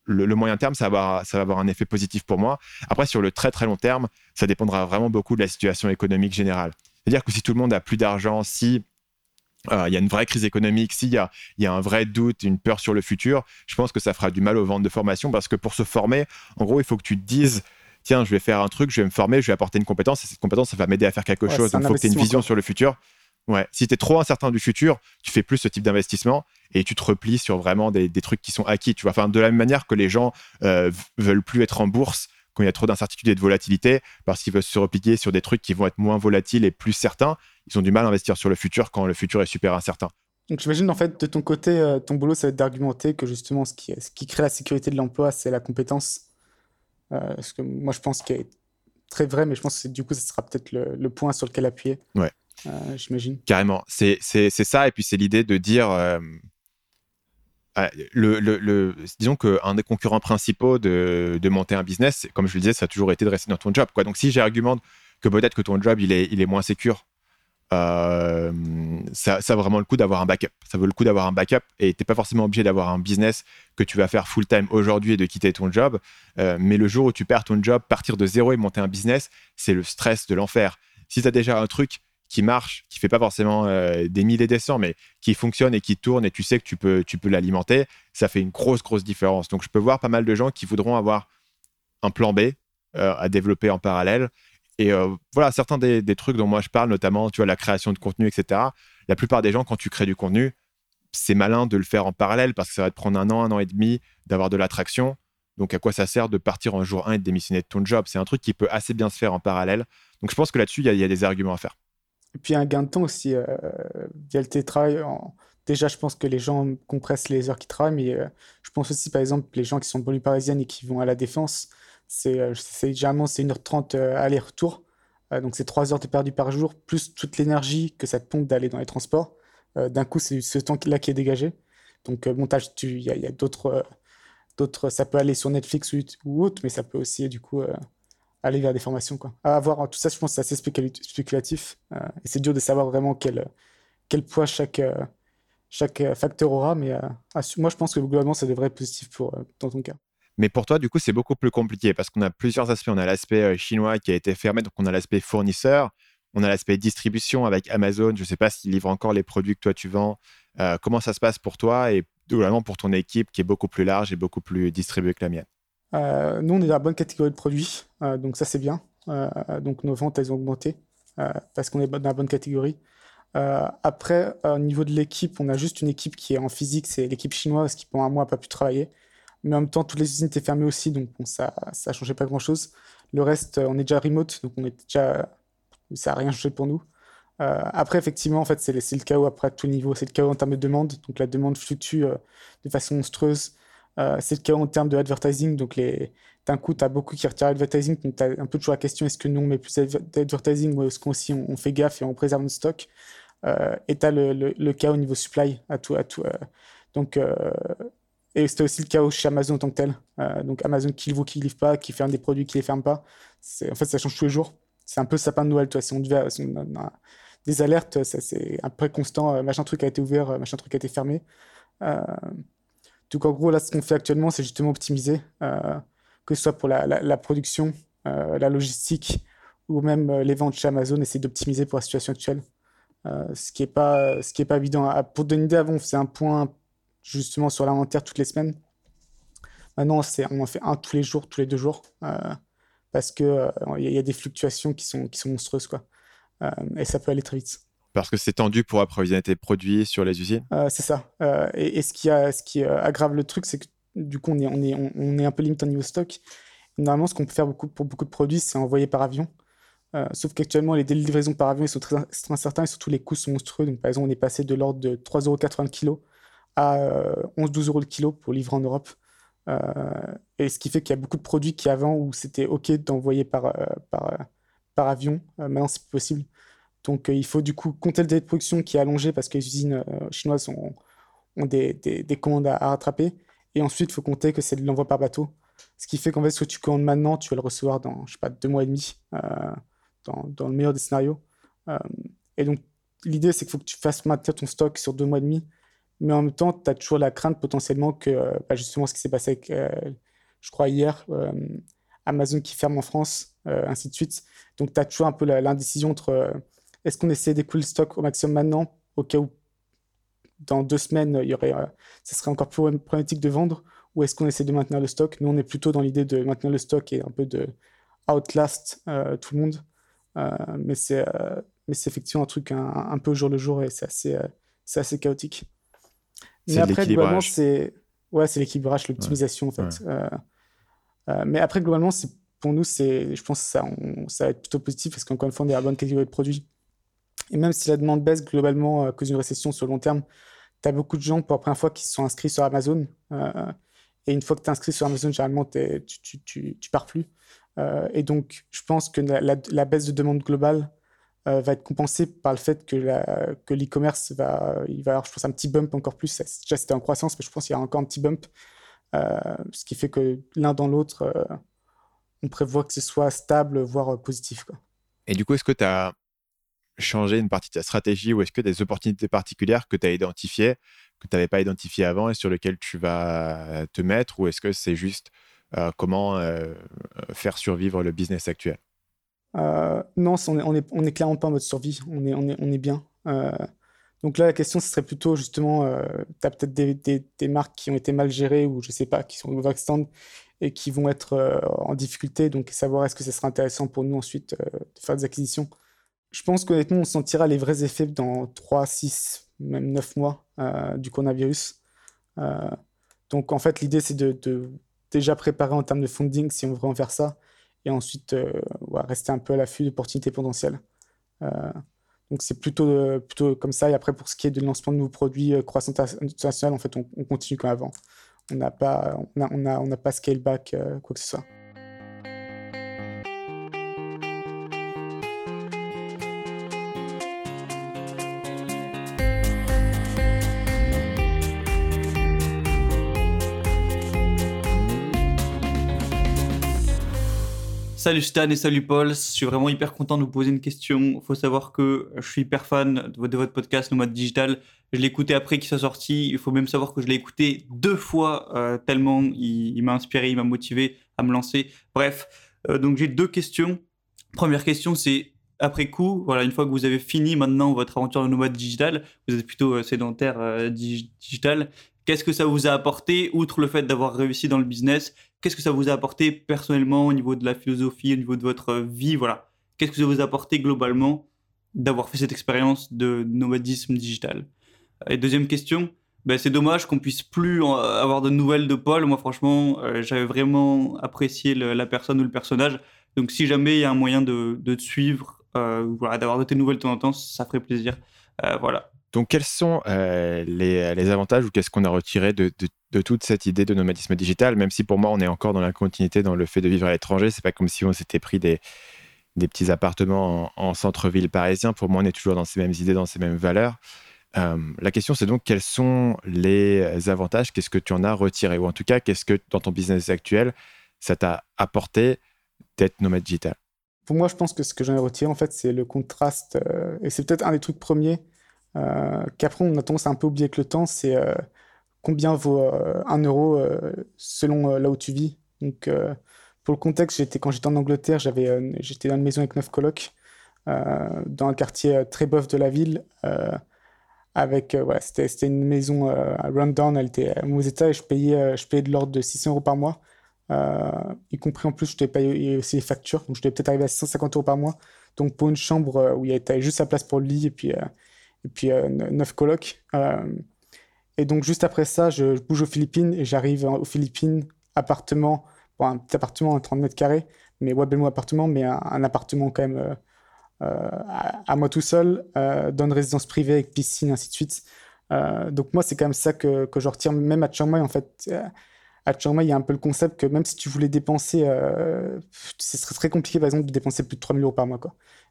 Speaker 1: moyen terme, ça va, ça va avoir un effet positif pour moi. Après, sur le très très long terme, ça dépendra vraiment beaucoup de la situation économique générale. C'est-à-dire que si tout le monde a plus d'argent, si euh, il y a une vraie crise économique, s'il y a, y a un vrai doute, une peur sur le futur, je pense que ça fera du mal aux ventes de formation parce que pour se former, en gros, il faut que tu te dises tiens, je vais faire un truc, je vais me former, je vais apporter une compétence et cette compétence, ça va m'aider à faire quelque chose. Donc, il faut que tu aies une vision sur le futur. Ouais. Si tu es trop incertain du futur, tu fais plus ce type d'investissement et tu te replies sur vraiment des, trucs qui sont acquis. Tu vois, enfin, de la même manière que les gens euh, veulent plus être en bourse quand il y a trop d'incertitude et de volatilité, parce qu'ils veulent se replier sur des trucs qui vont être moins volatiles et plus certains, ils ont du mal à investir sur le futur quand le futur est super incertain.
Speaker 2: Donc j'imagine en fait de ton côté, euh, ton boulot, ça va être d'argumenter que justement ce qui, ce qui crée la sécurité de l'emploi, c'est la compétence. Euh, ce que moi je pense qu'il est très vrai, mais je pense que du coup, ce sera peut-être le, point sur lequel appuyer.
Speaker 1: Ouais.
Speaker 2: Euh, j'imagine.
Speaker 1: Carrément. C'est ça. Et puis, c'est l'idée de dire. Euh, ah, le, disons qu'un des concurrents principaux de, monter un business, comme je le disais, ça a toujours été de rester dans ton job. Quoi. Donc, si j'argumente que peut-être que ton job, il est, moins sécur, euh, ça, ça vraiment le coup d'avoir un backup. Ça vaut le coup d'avoir un backup et tu n'es pas forcément obligé d'avoir un business que tu vas faire full-time aujourd'hui et de quitter ton job. mais le jour où tu perds ton job, partir de zéro et monter un business, c'est le stress de l'enfer. Si tu as déjà un truc qui marche, qui fait pas forcément euh, des milliers des cents, mais qui fonctionne et qui tourne et tu sais que tu peux, tu peux l'alimenter, ça fait une grosse, grosse différence. Donc, je peux voir pas mal de gens qui voudront avoir un plan B euh, à développer en parallèle. Et euh, voilà, certains des, trucs dont moi je parle, notamment, tu vois, la création de contenu, etc. La plupart des gens, quand tu crées du contenu, c'est malin de le faire en parallèle parce que ça va te prendre un an, un an et demi d'avoir de l'attraction. Donc, à quoi ça sert de partir en jour 1 et de démissionner de ton job? C'est un truc qui peut assez bien se faire en parallèle. Donc, je pense que là-dessus, il y, a des arguments à faire.
Speaker 2: Et puis un gain de temps aussi euh, via le télétravail. Déjà, je pense que les gens compressent les heures qu'ils travaillent, mais euh, je pense aussi, par exemple, les gens qui sont de banlieue et qui vont à la Défense, c'est euh, généralement c'est 1h30 aller-retour. donc c'est 3 heures de perdu par jour, plus toute l'énergie que ça te pompe d'aller dans les transports. D'un coup, c'est ce temps-là qui est dégagé. Donc, montage, il y a, d'autres, d'autres, ça peut aller sur Netflix ou, autre, mais ça peut aussi, du coup, aller vers des formations. Quoi. À avoir, tout ça, je pense, c'est assez spéculatif. Euh, et c'est dur de savoir vraiment quel, quel poids chaque, euh, chaque euh, facteur aura. Mais moi, je pense que globalement, ça devrait être positif pour, dans ton cas.
Speaker 1: Mais pour toi, du coup, c'est beaucoup plus compliqué parce qu'on a plusieurs aspects. On a l'aspect chinois qui a été fermé, donc on a l'aspect fournisseur, on a l'aspect distribution avec Amazon. Je ne sais pas s'ils livrent encore les produits que toi tu vends. comment ça se passe pour toi et globalement pour ton équipe qui est beaucoup plus large et beaucoup plus distribuée que la mienne?
Speaker 2: Euh, nous, on est dans la bonne catégorie de produits, euh, donc ça c'est bien. Euh, donc nos ventes, elles ont augmenté parce qu'on est dans la bonne catégorie. après, au niveau de l'équipe, on a juste une équipe qui est en physique, c'est l'équipe chinoise qui pendant un mois n'a pas pu travailler. Mais en même temps, toutes les usines étaient fermées aussi, donc ça ne changeait pas grand-chose. Le reste, on est déjà remote, donc on est déjà, ça n'a rien changé pour nous. après, effectivement, en fait, c'est le chaos après à tout niveau. C'est le chaos en termes de demande. Donc la demande fluctue de façon monstrueuse. Euh, c'est le cas en termes de advertising. Donc, d'un coup, tu as beaucoup qui retirent advertising. Donc, tu as un peu toujours la question est-ce que nous, on met plus d'advertising ou est-ce qu'on on, fait gaffe et on préserve notre stock euh, Et tu as le, le, cas au niveau supply à tout. À tout euh. donc, et c'était aussi le cas chez Amazon en tant que tel. donc, Amazon qui livre ou qui livre pas, qui ferme des produits, qui les ferme pas. En fait, ça change tous les jours. C'est un peu sapin de Noël. Toi. Si on devait. des alertes, c'est un peu constant. machin truc a été ouvert, machin truc a été fermé. Donc en gros, là, ce qu'on fait actuellement, c'est justement optimiser, euh, que ce soit pour la, production, euh, la logistique ou même euh, les ventes chez Amazon, essayer d'optimiser pour la situation actuelle. ce qui n'est pas, pas évident. Ah, pour donner une idée, avant, on faisait un point justement sur l'inventaire toutes les semaines. Maintenant, on en fait un tous les jours, tous les deux jours, parce qu'il il y, a des fluctuations qui sont, qui sont monstrueuses. Quoi. et ça peut aller très vite.
Speaker 1: Parce que c'est tendu pour approvisionner tes produits sur les usines?
Speaker 2: C'est ça. et, ce qui, qui aggrave le truc, c'est que du coup, on est, un peu limité au niveau stock. Normalement, ce qu'on peut faire pour beaucoup de produits, c'est envoyer par avion. sauf qu'actuellement, les délais de livraison par avion sont très, incertains et surtout les coûts sont monstrueux. Donc, par exemple, on est passé de l'ordre de 3,80€ le kilo à 11-12 euros le kilo pour livrer en Europe. Euh, et ce qui fait qu'il y a beaucoup de produits qui avant où c'était OK d'envoyer euh, euh, par avion, maintenant c'est plus possible. Donc il faut du coup compter le délai de production qui est allongé parce que les usines chinoises ont, des, des, commandes à, rattraper. Et ensuite, il faut compter que c'est de l'envoi par bateau. Ce qui fait qu'en fait, ce que tu commandes maintenant, tu vas le recevoir dans, je sais pas, deux mois et demi, dans, dans, le meilleur des scénarios. et donc, l'idée, c'est qu'il faut que tu fasses maintenir ton stock sur deux mois et demi mais en même temps, tu as toujours la crainte potentiellement que, euh, bah, justement, ce qui s'est passé avec, euh, je crois, hier, euh, Amazon qui ferme en France, ainsi de suite. Donc, tu as toujours un peu l'indécision entre est-ce qu'on essaie d'écouler le stock au maximum maintenant, au cas où dans deux semaines, il y aurait, ce serait encore plus problématique de vendre, ou est-ce qu'on essaie de maintenir le stock? Nous, on est plutôt dans l'idée de maintenir le stock et un peu de outlast tout le monde. mais c'est mais c'est effectivement un truc un, peu au jour le jour et c'est assez, assez chaotique. Mais après, globalement, c'est ouais, c'est l'équilibrage, l'optimisation en fait. Euh, euh, mais après, globalement, c'est pour nous, c'est, je pense, que ça, ça va être plutôt positif parce qu'encore une fois, on est à la bonne catégorie de produits. Et même si la demande baisse globalement à cause d'une récession sur le long terme, tu as beaucoup de gens pour la première fois qui se sont inscrits sur Amazon. Euh, et une fois que tu es inscrit sur Amazon, généralement, tu, tu, pars plus. et donc, je pense que la, baisse de demande globale euh, va être compensé par le fait que, l'e-commerce va, il va avoir, je pense, un petit bump encore plus. Déjà, c'était en croissance, mais je pense qu'il y a encore un petit bump. Euh, ce qui fait que l'un dans l'autre, euh, on prévoit que ce soit stable, voire positif.
Speaker 1: Et du coup, est-ce que tu as changé une partie de ta stratégie ou est-ce que des opportunités particulières que tu as identifiées, que tu n'avais pas identifiées avant et sur lesquelles tu vas te mettre ou est-ce que c'est juste comment faire survivre le business actuel?
Speaker 2: Euh, non, on est, clairement pas en mode survie, on est, on est, on est bien. Euh, donc là, la question, ce serait plutôt justement, euh, tu as peut-être des, marques qui ont été mal gérées ou je sais pas, qui sont stand et qui vont être en difficulté. Donc savoir est-ce que ce sera intéressant pour nous ensuite de faire des acquisitions. Je pense qu'honnêtement, on sentira les vrais effets dans 3, 6, même 9 mois du coronavirus. donc en fait, l'idée, c'est de, déjà préparer en termes de funding si on veut en faire ça et ensuite euh, rester un peu à l'affût d'opportunités potentielles. Euh, donc c'est plutôt, euh, plutôt comme ça. Et après, pour ce qui est du lancement de nouveaux produits croissance internationale, en fait, on, on continue comme avant. On n'a pas, on a, on a pas scale back quoi que ce soit.
Speaker 3: Salut Stan et salut Paul, je suis vraiment hyper content de vous poser une question. Il faut savoir que je suis hyper fan de votre podcast Nomade Digital. Je l'ai écouté après qu'il soit sorti. Il faut même savoir que je l'ai écouté deux fois euh, tellement il, m'a inspiré, il m'a motivé à me lancer. Bref, euh, donc j'ai deux questions. Première question, c'est après coup, voilà, une fois que vous avez fini maintenant votre aventure de nomade digital, vous êtes plutôt euh, sédentaire digital. Qu'est-ce que ça vous a apporté, outre le fait d'avoir réussi dans le business Qu'est-ce que ça vous a apporté personnellement au niveau de la philosophie, au niveau de votre vie Voilà. Qu'est-ce que ça vous a apporté globalement d'avoir fait cette expérience de nomadisme digital? Et deuxième question, ben, c'est dommage qu'on puisse plus avoir de nouvelles de Paul. Moi, franchement, euh, j'avais vraiment apprécié la personne ou le personnage. Donc, si jamais il y a un moyen de, te suivre, euh, d'avoir de tes nouvelles de temps en temps, ça ferait plaisir. Euh, voilà.
Speaker 1: Donc, quels sont euh, les, avantages ou qu'est-ce qu'on a retiré de, toute cette idée de nomadisme digital? Même si pour moi, on est encore dans la continuité dans le fait de vivre à l'étranger, c'est pas comme si on s'était pris des, petits appartements en, centre-ville parisien. Pour moi, on est toujours dans ces mêmes idées, dans ces mêmes valeurs. Euh, la question, c'est donc quels sont les avantages? Qu'est-ce que tu en as retiré? Ou en tout cas, qu'est-ce que dans ton business actuel, ça t'a apporté d'être nomade digital?
Speaker 2: Pour moi, je pense que ce que j'en ai retiré, en fait, c'est le contraste. Euh, et c'est peut-être un des trucs premiers qu'après on a tendance à un peu oublier avec le temps, c'est euh, combien vaut euh, un euro selon là où tu vis. Donc, pour le contexte, j'étais, quand j'étais en Angleterre, j'avais, j'étais dans une maison avec neuf colocs, dans un quartier très bof de la ville. avec, voilà, c'était, une maison à rundown, elle était à mauvais état et je payais, je payais de l'ordre de 600 euros par mois. y compris en plus, je devais payer aussi les factures. Donc, je devais peut-être arriver à 150 euros par mois. Donc, pour une chambre où il y avait juste la place pour le lit et puis, et puis 9 colocs. et donc, juste après ça, je, bouge aux Philippines et j'arrive aux Philippines, appartement, un petit appartement à 30 mètres carrés, mais appartement, mais un, appartement quand même à, moi tout seul, dans une résidence privée avec piscine, ainsi de suite. Euh, donc moi, c'est quand même ça que, que je retiens, même à Chiang Mai, en fait. Euh, à Chiang Mai, il y a un peu le concept que même si tu voulais dépenser, euh, ce serait très compliqué, par exemple, de dépenser plus de 3000 euros par mois.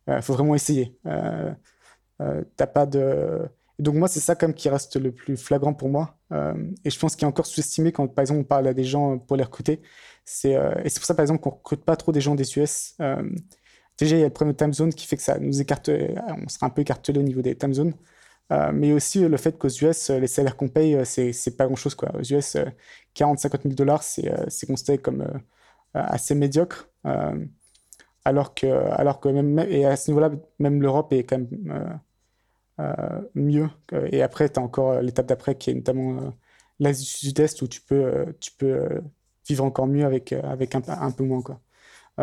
Speaker 2: Il faut vraiment essayer. T'as pas de... donc moi, c'est ça même qui reste le plus flagrant pour moi. et je pense qu'il est encore sous-estimé quand, par exemple, on parle à des gens pour les recruter. C'est, et c'est pour ça, par exemple, qu'on recrute pas trop des gens des US. déjà, il y a le premier time zone qui fait que ça nous écarte, on sera un peu écartelé au niveau des time zones. Euh, mais aussi le fait qu'aux US, euh, les salaires qu'on paye, euh, c'est pas grand chose. Quoi. Aux US, 40-50 000 dollars, c'est considéré comme assez médiocre. Alors, que, alors que même, et à ce niveau-là, même l'Europe est quand même mieux. Et après, tu as encore l'étape d'après qui est notamment l'Asie du Sud-Est où tu peux, tu peux vivre encore mieux avec, avec un, peu moins. Quoi.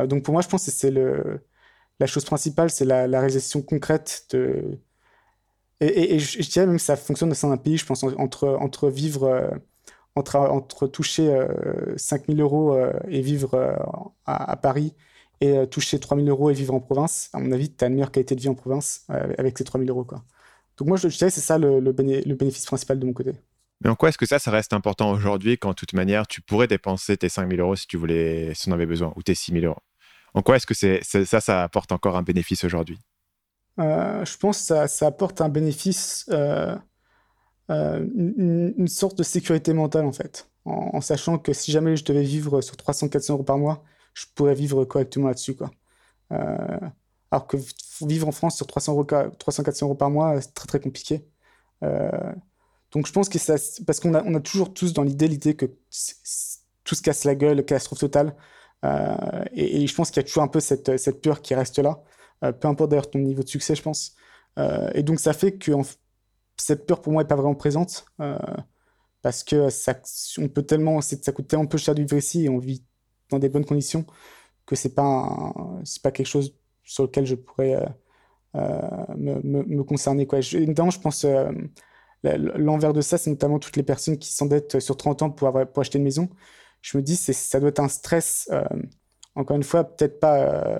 Speaker 2: donc pour moi, je pense que c'est la chose principale, c'est la, la, réalisation concrète de et, je, dirais même que ça fonctionne dans un pays, je pense, entre, entre vivre, euh, entre, entre toucher 5000 euh, euros euh, et vivre à, Paris et toucher 3000 euros et vivre en province. À mon avis, tu as une meilleure qualité de vie en province avec ces 3000 euros. Quoi. Donc moi, je, dirais que c'est ça le, le, bénéfice principal de mon côté.
Speaker 1: Mais en quoi est-ce que ça, ça reste important aujourd'hui quand, de toute manière, tu pourrais dépenser tes 5000 euros si tu voulais, si on avait besoin, ou tes 6000 euros? En quoi est-ce que c'est, ça, ça apporte encore un bénéfice aujourd'hui?
Speaker 2: Euh, je pense que ça, apporte un bénéfice, euh, euh, une, sorte de sécurité mentale en fait, en, sachant que si jamais je devais vivre sur 300-400 euros par mois, je pourrais vivre correctement là-dessus. Quoi. alors que vivre en France sur 300-400 euros par mois, c'est très très compliqué. donc je pense que ça, parce qu'on a, on a toujours tous dans l'idée l'idée que tout se casse la gueule, catastrophe totale. Et, je pense qu'il y a toujours un peu cette, cette peur qui reste là. Euh, peu importe d'ailleurs ton niveau de succès, je pense. Euh, et donc ça fait que cette peur pour moi n'est pas vraiment présente euh, parce que ça, on peut tellement, ça coûte tellement peu cher de vivre ici et on vit dans des bonnes conditions que c'est pas c'est pas quelque chose sur lequel je pourrais me, me, concerner quoi. Je, notamment, je pense l'envers de ça, c'est notamment toutes les personnes qui s'endettent sur 30 ans pour, avoir, pour acheter une maison. Je me dis, ça doit être un stress. encore une fois, peut-être pas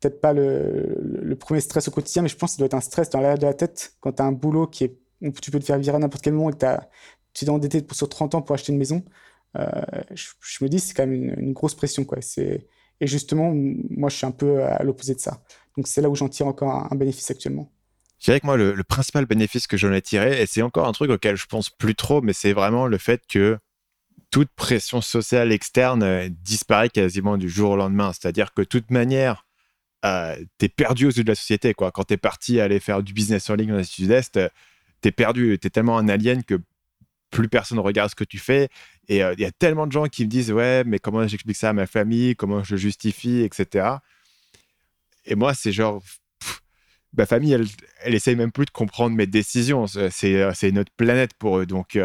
Speaker 2: peut-être pas le, premier stress au quotidien, mais je pense que ça doit être un stress dans l'air de la tête quand tu as un boulot qui est, où tu peux te faire virer à n'importe quel moment et que tu es endetté sur 30 ans pour acheter une maison. Euh, je, me dis c'est quand même une, grosse pression. Quoi. Et justement, moi, je suis un peu à l'opposé de ça. Donc, c'est là où j'en tire encore un, bénéfice actuellement.
Speaker 1: Je dirais que moi, le, principal bénéfice que j'en ai tiré, et c'est encore un truc auquel je pense plus trop, mais c'est vraiment le fait que toute pression sociale externe euh, disparaît quasiment du jour au lendemain. C'est-à-dire que toute manière, euh, t'es perdu aux yeux de la société. Quoi. Quand t'es parti aller faire du business en ligne dans le sud-est, euh, t'es perdu. T'es tellement un alien que plus personne ne regarde ce que tu fais. Et euh, il y a tellement de gens qui me disent Ouais, mais comment j'explique ça à ma famille? Comment je justifie? Etc. Et moi, c'est genre. ma famille, elle, elle essaye même plus de comprendre mes décisions. C'est notre planète pour eux. Donc,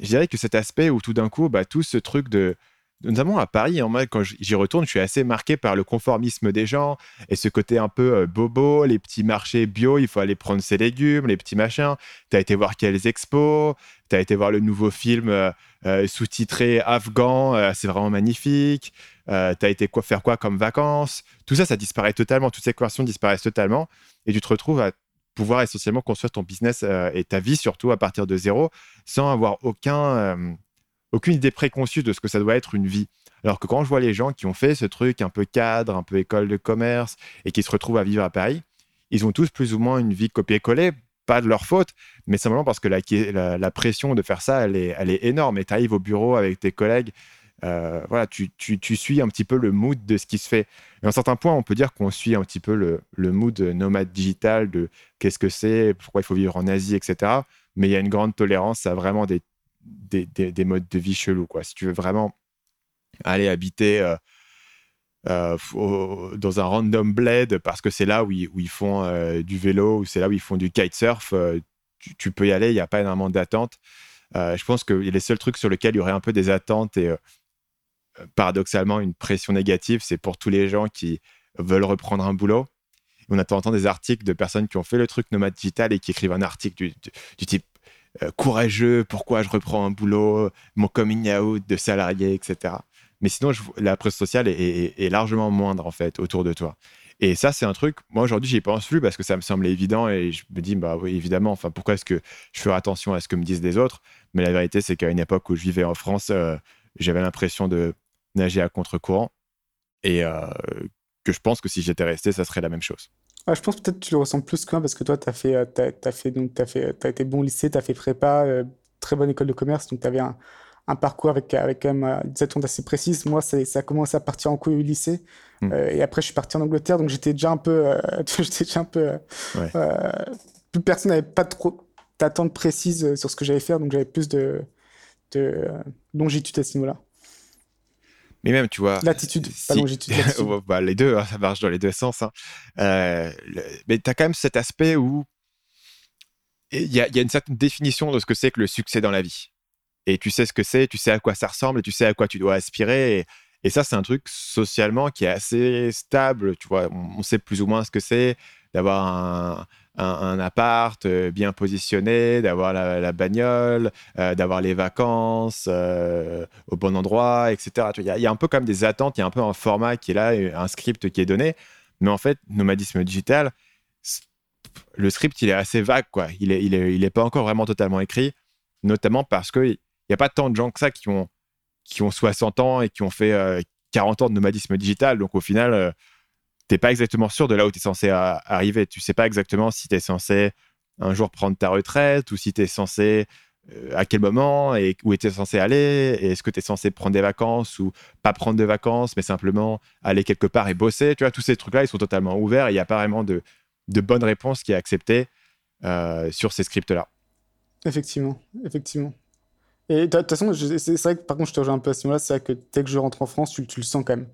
Speaker 1: je dirais que cet aspect où tout d'un coup, bah, tout ce truc de notamment à Paris, en quand j'y retourne, je suis assez marqué par le conformisme des gens et ce côté un peu euh, bobo, les petits marchés bio, il faut aller prendre ses légumes, les petits machins. Tu as été voir quelles expos, tu as été voir le nouveau film euh, euh, sous-titré afghan, c'est vraiment magnifique. tu as été faire quoi comme vacances? Tout ça, ça disparaît totalement, toutes ces équations disparaissent totalement et tu te retrouves à pouvoir essentiellement construire ton business et ta vie surtout à partir de zéro sans avoir aucun aucune idée préconçue de ce que ça doit être une vie. Alors que quand je vois les gens qui ont fait ce truc un peu cadre, un peu école de commerce, et qui se retrouvent à vivre à Paris, ils ont tous plus ou moins une vie copier-coller, pas de leur faute, mais simplement parce que la, pression de faire ça, elle est, énorme. Et tu arrives au bureau avec tes collègues, euh, voilà, tu, suis un petit peu le mood de ce qui se fait. Et à un certain point, on peut dire qu'on suit un petit peu le, le mood nomade digital de qu'est-ce que c'est, pourquoi il faut vivre en Asie, etc. Mais il y a une grande tolérance à vraiment des des, modes de vie chelous. Quoi. Si tu veux vraiment aller habiter euh, euh, dans un random bled parce que c'est là où ils, font euh, du vélo ou c'est là où ils font du kitesurf, tu, peux y aller, il n'y a pas énormément d'attente. je pense que les seuls trucs sur lesquels il y aurait un peu des attentes et paradoxalement une pression négative, c'est pour tous les gens qui veulent reprendre un boulot. On attend des articles de personnes qui ont fait le truc nomade digital et qui écrivent un article du, type euh, courageux, pourquoi je reprends un boulot, mon coming out de salarié, etc. Mais sinon, la presse sociale est, largement moindre en fait autour de toi. Et ça, c'est un truc, moi aujourd'hui, j'y pense plus parce que ça me semble évident et je me dis, bah oui, évidemment, enfin, pourquoi est-ce que je ferai attention à ce que me disent les autres? Mais la vérité, c'est qu'à une époque où je vivais en France, euh, j'avais l'impression de nager à contre-courant et euh, que je pense que si j'étais resté, ça serait la même chose.
Speaker 2: Ah, je pense peut-être que tu le ressens plus que moi parce que toi, tu as fait, euh, as, fait, donc, as fait, as été bon lycée, tu as fait prépa, très bonne école de commerce, donc tu avais un, un parcours avec, avec quand même des attentes assez précises. Moi, ça a commencé à partir en couille au lycée. Hmm. Euh, et après, je suis parti en Angleterre, donc j'étais déjà un peu. Euh, j'étais déjà un peu euh, plus personne n'avait pas trop d'attentes précises sur ce que j'allais faire, donc j'avais plus de, de longitude à ce niveau-là.
Speaker 1: Mais même, tu vois.
Speaker 2: Latitude, pas longitude.
Speaker 1: bah, les deux, hein, ça marche dans les deux sens. Hein. mais tu as quand même cet aspect où il y, y, a une certaine définition de ce que c'est que le succès dans la vie et tu sais ce que c'est, tu sais à quoi ça ressemble et tu sais à quoi tu dois aspirer. Et, ça, c'est un truc socialement qui est assez stable. Tu vois, on, sait plus ou moins ce que c'est d'avoir un, appart euh, bien positionné, d'avoir la, bagnole, euh, d'avoir les vacances euh, au bon endroit, etc. Il y, a un peu comme des attentes, il y a un peu un format qui est là, un script qui est donné. Mais en fait, nomadisme digital, le script, il est assez vague, quoi. Il n'est il est, il est pas encore vraiment totalement écrit, notamment parce que n'y a pas tant de gens que ça qui ont, qui ont 60 ans et qui ont fait 40 euh, ans de nomadisme digital. Donc au final, tu n'es pas exactement sûr de là où tu es censé arriver. Tu sais pas exactement si tu es censé un jour prendre ta retraite ou si tu es censé euh, à quel moment et où tu es censé aller est-ce que tu es censé prendre des vacances ou pas prendre de vacances mais simplement aller quelque part et bosser tu vois tous ces trucs là ils sont totalement ouverts il n'y a pas vraiment de, de bonne réponse qui est acceptée sur ces scripts là
Speaker 2: effectivement effectivement et de toute façon, c'est vrai que par contre, je te rejoins un peu à ce niveau-là. C'est vrai que dès que je rentre en France, tu, le sens quand même.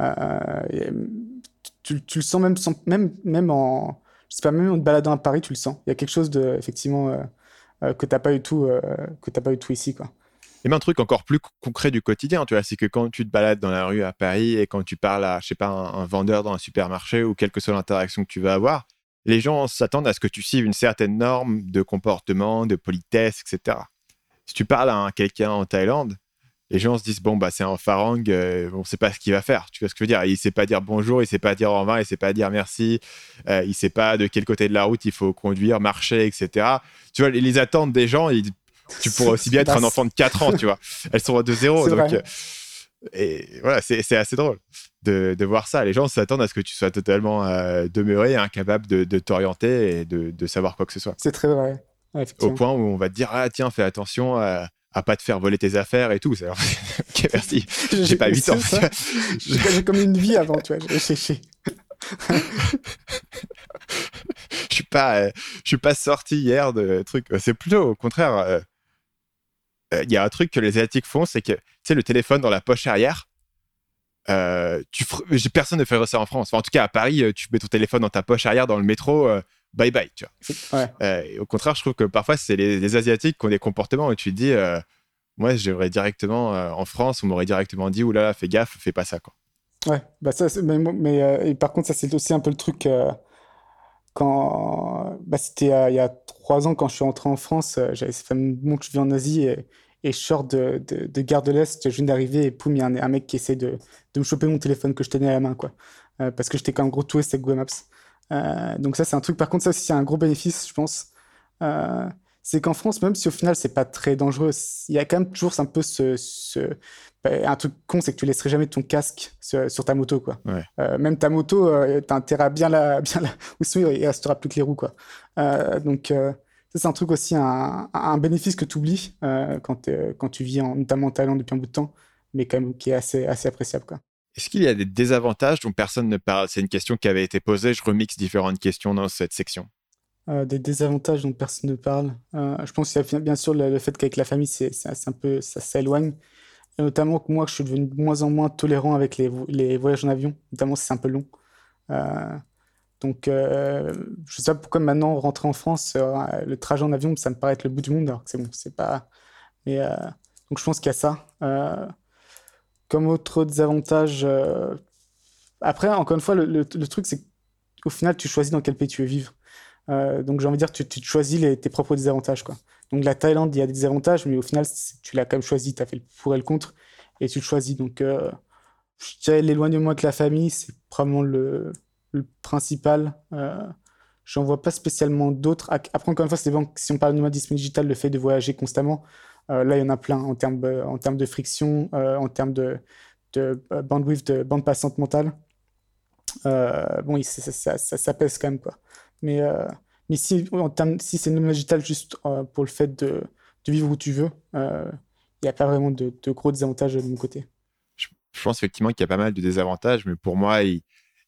Speaker 2: Euh, tu, le sens même, même, même en. Je sais pas, même en te baladant à Paris, tu le sens. Il y a quelque chose de, effectivement, euh, euh, que tu n'as pas, du tout, que pas du tout ici. Quoi.
Speaker 1: Et même un truc encore plus concret du quotidien, tu vois, c'est que quand tu te balades dans la rue à Paris et quand tu parles à, je sais pas, un, vendeur dans un supermarché ou quelle que soit l'interaction que tu vas avoir, les gens s'attendent à ce que tu suives une certaine norme de comportement, de politesse, etc si tu parles à quelqu'un en Thaïlande, les gens se disent bon bah c'est un farang, euh, on ne sait pas ce qu'il va faire. Tu vois ce que je veux dire? Il sait pas dire bonjour, il sait pas dire au revoir, il sait pas dire merci, euh, il sait pas de quel côté de la route il faut conduire, marcher, etc. Tu vois les, attentes des gens, tu pourrais aussi bien être un enfant de 4 ans, tu vois. Elles sont de zéro, donc euh, et voilà c'est assez drôle de, voir ça. Les gens s'attendent à ce que tu sois totalement demeuré, incapable de, t'orienter et de savoir quoi que ce soit.
Speaker 2: C'est très vrai
Speaker 1: au point où on va te dire ah tiens fais attention à, à pas te faire voler tes affaires et tout. Ok merci. J'ai pas 8 ans.
Speaker 2: J'ai comme une vie avant, tu vois. Je
Speaker 1: suis pas, euh, je suis pas sorti hier de trucs. C'est plutôt au contraire. Euh, euh, il y a un truc que les asiatiques font, c'est que tu sais le téléphone dans la poche arrière. tu personne ne ferait ça en France. en tout cas, à Paris, tu mets ton téléphone dans ta poche arrière dans le métro bye bye, tu vois. Euh, au contraire, je trouve que parfois, c'est les, Asiatiques qui ont des comportements où tu te dis, euh, moi, j'aurais directement, euh, en France, on m'aurait directement dit, oulala, fais gaffe, fais pas ça, quoi.
Speaker 2: Ouais, bah ça, mais, mais par contre, ça, c'est aussi un peu le truc. quand bah, c'était il y a trois ans, quand je suis rentré en France, j'avais fait mon que je vis en Asie et, et je sors de, de, de Gare de l'Est, je viens d'arriver et poum, il y a un, mec qui essaie de, de, me choper mon téléphone que je tenais à la main, quoi. parce que j'étais quand même gros touriste avec Google Maps. Euh, donc ça, c'est un truc. Par contre, ça aussi, c'est un gros bénéfice, je pense. Euh, c'est qu'en France, même si au final, c'est pas très dangereux, il y a quand même toujours un peu ce, bah, un truc con, c'est que tu laisserais jamais ton casque sur, ta moto, quoi. Euh, même ta moto, euh, t'as intérêt à bien la, bien la, sinon il restera plus que les roues, quoi. donc ça, c'est un truc aussi, un, un bénéfice que tu oublies quand, quand tu vis en, notamment en Thaïlande depuis un bout de temps, mais quand même qui est assez, assez appréciable, quoi.
Speaker 1: Est-ce qu'il y a des désavantages dont personne ne parle? C'est une question qui avait été posée. Je remixe différentes questions dans cette section.
Speaker 2: Euh, des désavantages dont personne ne parle. Euh, je pense qu'il y a bien sûr le, fait qu'avec la famille, c'est un peu, ça s'éloigne. Et notamment que moi, je suis devenu de moins en moins tolérant avec les, voyages en avion. Notamment c'est un peu long. Euh, donc, je ne sais pas pourquoi maintenant, rentrer en France, le trajet en avion, ça me paraît être le bout du monde. Alors que c'est bon, c'est pas. Mais donc, je pense qu'il y a ça. Comme autre désavantage, après, encore une fois, le, truc, c'est qu'au final, tu choisis dans quel pays tu veux vivre. donc, j'ai envie de dire, tu, choisis tes propres désavantages. Donc, la Thaïlande, il y a des désavantages, mais au final, tu l'as quand même choisi. Tu as fait le pour et le contre, et tu le choisis. Donc, je dirais l'éloignement avec la famille, c'est probablement le, principal. Euh, J'en vois pas spécialement d'autres. Après, encore une fois, c'est si on parle de nomadisme digital, le fait de voyager constamment, euh, là, il y en a plein en termes, euh, de friction, euh, en termes de, de bandwidth, de bande passante mentale. bon, ça, pèse quand même, quoi. Mais, si, si c'est nomade digital juste pour le fait de, vivre où tu veux, il n'y a pas vraiment de, gros désavantages de mon côté.
Speaker 1: Je, pense effectivement qu'il y a pas mal de désavantages, mais pour moi, il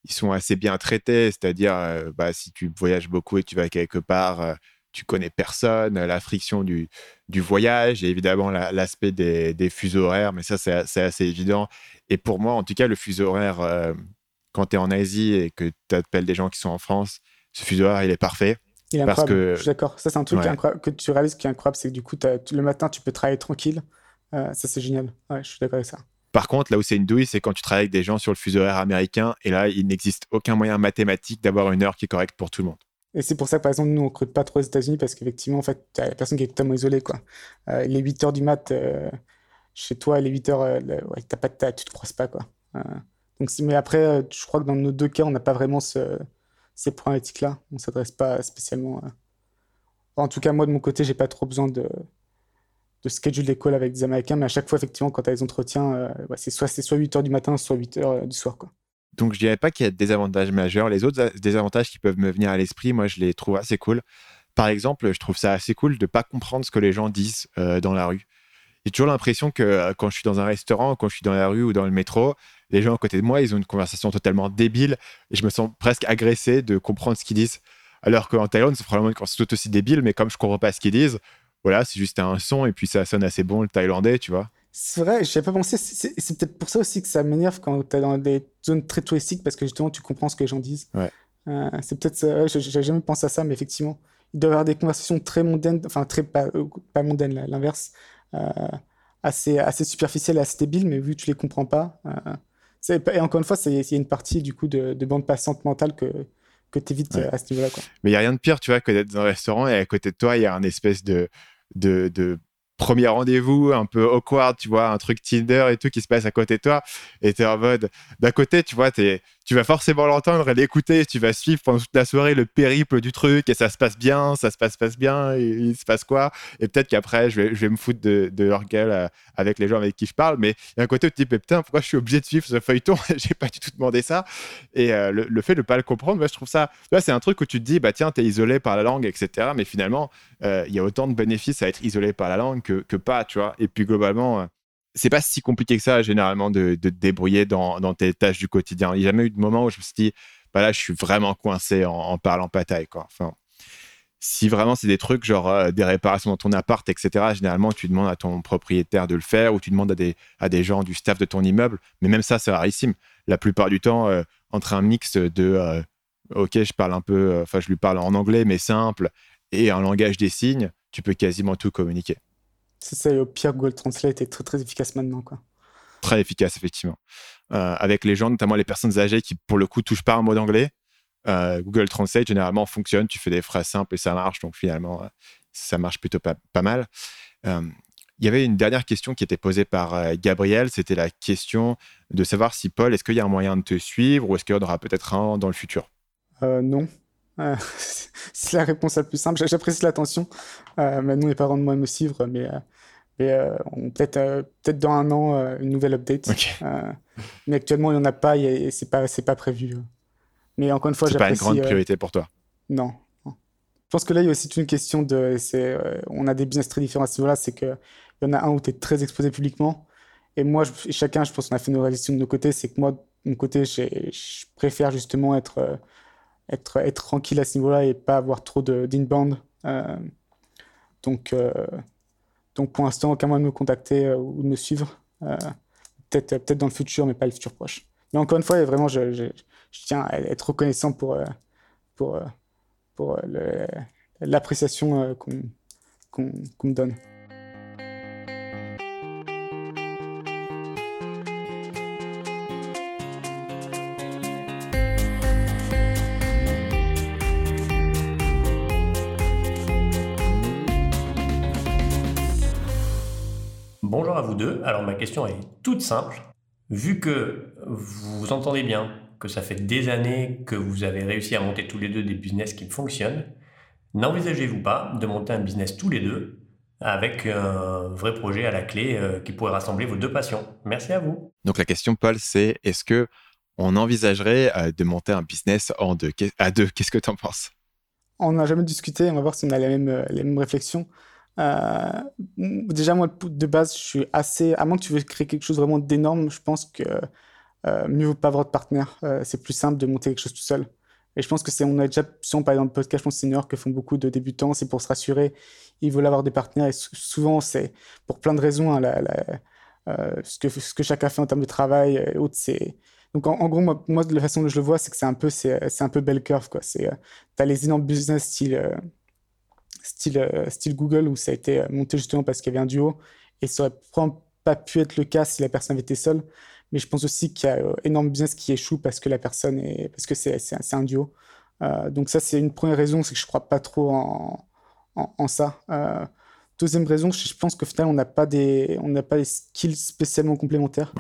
Speaker 1: ils sont assez bien traités. C'est-à-dire, euh, bah, si tu voyages beaucoup et tu vas quelque part, euh, tu connais personne, la friction du, du voyage et évidemment l'aspect des, des, fuseaux horaires, mais ça, c'est assez évident. Et pour moi, en tout cas, le fuseau horaire, euh, quand tu es en Asie et que tu appelles des gens qui sont en France, ce fuseau horaire, il est parfait.
Speaker 2: Il est parce que... Je suis d'accord. Ça, c'est un truc que tu réalises qui est incroyable, c'est que du coup, le matin, tu peux travailler tranquille. ça, c'est génial. Ouais, je suis d'accord avec ça.
Speaker 1: Par contre, là où c'est une douille, c'est quand tu travailles avec des gens sur le fuseau horaire américain, et là, il n'existe aucun moyen mathématique d'avoir une heure qui est correcte pour tout le monde.
Speaker 2: Et c'est pour ça par exemple, nous, on ne recrute pas trop aux États-Unis, parce qu'effectivement, en fait, tu la personne qui est totalement isolée. Quoi. Euh, les 8 heures du mat, euh, chez toi, les 8 heures, euh, ouais, pas de, tu te croises pas. Quoi. donc, mais après, je crois que dans nos deux cas, on n'a pas vraiment ce, ces problématiques-là. On ne s'adresse pas spécialement. en tout cas, moi, de mon côté, j'ai pas trop besoin de de schedule des calls avec des Américains, mais à chaque fois, effectivement, quand tu as les entretiens, euh, c'est soit, soit 8 h du matin, soit 8 h euh, du soir. Quoi.
Speaker 1: Donc, je dirais pas qu'il y a des avantages majeurs. Les autres désavantages qui peuvent me venir à l'esprit, moi, je les trouve assez cool. Par exemple, je trouve ça assez cool de pas comprendre ce que les gens disent euh, dans la rue. J'ai toujours l'impression que quand je suis dans un restaurant, quand je suis dans la rue ou dans le métro, les gens à côté de moi, ils ont une conversation totalement débile et je me sens presque agressé de comprendre ce qu'ils disent. Alors qu'en Thaïlande, c'est probablement une conversation tout aussi débile, mais comme je comprends pas ce qu'ils disent, voilà, c'est juste un son et puis ça sonne assez bon le thaïlandais, tu vois.
Speaker 2: C'est vrai, je n'avais pas pensé. C'est peut-être pour ça aussi que ça m'énerve quand tu es dans des zones très touristiques parce que justement tu comprends ce que les gens disent.
Speaker 1: Ouais.
Speaker 2: Euh, c'est peut-être ça. Ouais, j'ai jamais pensé à ça, mais effectivement, il doit y avoir des conversations très mondaines, enfin très pas, euh, pas mondaines, l'inverse, euh, assez, assez superficielles, assez débiles, mais vu que tu les comprends pas. et encore une fois, il y a une partie du coup de, de bande passante mentale que, que tu évites à ce niveau-là.
Speaker 1: Mais il n'y a rien de pire, tu vois, que d'être dans un restaurant et à côté de toi, il y a un espèce de, de, de premier rendez-vous un peu awkward, tu vois, un truc Tinder et tout qui se passe à côté de toi. Et tu es en mode, d'un côté, tu vois, es, tu vas forcément l'entendre et l'écouter, tu vas suivre pendant toute la soirée le périple du truc et ça se passe bien, ça se passe, passe bien, il se passe quoi? Et peut-être qu'après, je vais, je vais me foutre de, leur gueule euh, avec les gens avec qui je parle. Mais il y a un côté où tu te dis, putain, pourquoi je suis obligé de suivre ce feuilleton? J'ai pas du tout demandé ça. Et euh, le, fait de pas le comprendre, moi, je trouve ça, c'est un truc où tu te dis, bah tiens, tu es isolé par la langue, etc. Mais finalement, euh, il y a autant de bénéfices à être isolé par la langue que, que pas, tu vois? Et puis globalement, c'est pas si compliqué que ça, généralement, de, te débrouiller dans, tes tâches du quotidien. Il n'y a jamais eu de moment où je me suis dit, bah là, je suis vraiment coincé en, parlant pataille, quoi. Enfin, si vraiment c'est des trucs genre euh, des réparations dans ton appart, etc., généralement, tu demandes à ton propriétaire de le faire ou tu demandes à des, gens du staff de ton immeuble. Mais même ça, c'est rarissime. La plupart du temps, euh, entre un mix de euh, OK, je parle un peu, enfin, je lui parle en anglais, mais simple, et un langage des signes, tu peux quasiment tout communiquer.
Speaker 2: C'est ça, et au pire, Google Translate est très très efficace maintenant. Quoi.
Speaker 1: Très efficace, effectivement. Euh, avec les gens, notamment les personnes âgées qui, pour le coup, touchent pas un mot d'anglais, euh, Google Translate généralement fonctionne. Tu fais des phrases simples et ça marche. Donc finalement, euh, ça marche plutôt pas, pas mal. Il y avait une dernière question qui était posée par Gabriel. C'était la question de savoir si Paul, est-ce qu'il y a un moyen de te suivre ou est-ce qu'il y en aura peut-être un dans le futur?
Speaker 2: Non. c'est la réponse la plus simple. J'apprécie l'attention. Euh, nous, les parents de moi me suivre, mais, euh, mais euh, peut-être euh, peut dans un an une nouvelle update. mais actuellement, il n'y en a pas et, c'est pas c'est pas prévu. Mais encore une fois,
Speaker 1: c'est pas une grande priorité pour toi.
Speaker 2: Non, Je pense que là, il y a aussi une question de. on a des business très différents à ce niveau-là. C'est qu'il y en a un où tu es très exposé publiquement. Et moi, chacun, je pense qu'on a fait nos réalisations de nos côtés. C'est que moi, de mon côté, je préfère justement être être, tranquille à ce niveau-là et pas avoir trop d'inbound. Euh, donc, euh, donc pour l'instant, aucun moyen de me contacter euh, ou de me suivre. peut-être peut dans le futur, mais pas le futur proche. Mais encore une fois, vraiment, je, tiens à être reconnaissant pour, pour, pour l'appréciation qu'on me donne.
Speaker 4: Deux. Alors ma question est toute simple. Vu que vous entendez bien que ça fait des années que vous avez réussi à monter tous les deux des business qui fonctionnent, n'envisagez-vous pas de monter un business tous les deux avec un vrai projet à la clé euh, qui pourrait rassembler vos deux passions? Merci à vous.
Speaker 1: Donc la question, Paul, c'est est-ce que on envisagerait euh, de monter un business en deux, à deux? Qu'est-ce que tu en penses?
Speaker 2: On n'a jamais discuté, on va voir si on a les mêmes, euh, les mêmes réflexions. Déjà, moi, de base, je suis assez. À moins que tu veux créer quelque chose vraiment d'énorme, je pense que mieux vaut pas avoir de partenaire. c'est plus simple de monter quelque chose tout seul. Et je pense que c'est, on a déjà, si on parle dans le podcast, je pense senior que font beaucoup de débutants, c'est pour se rassurer. Ils veulent avoir des partenaires et souvent, c'est pour plein de raisons. Hein, euh, ce, que, ce que chacun fait en termes de travail et autres, c'est. Donc, en, gros, moi, moi, de la façon dont je le vois, c'est que c'est un peu, c'est, un peu belle curve, quoi. C'est, euh, t'as les énormes business style, euh, style, style Google où ça a été monté justement parce qu'il y avait un duo et ça aurait probablement pas pu être le cas si la personne avait été seule. Mais je pense aussi qu'il y a euh, énormément de business qui échoue parce que la personne est, parce que c'est, c'est, un duo. Euh, donc ça, c'est une première raison, c'est que je crois pas trop en, en, ça. Euh, deuxième raison, je pense qu'au final, on n'a pas des, on n'a pas des skills spécialement complémentaires.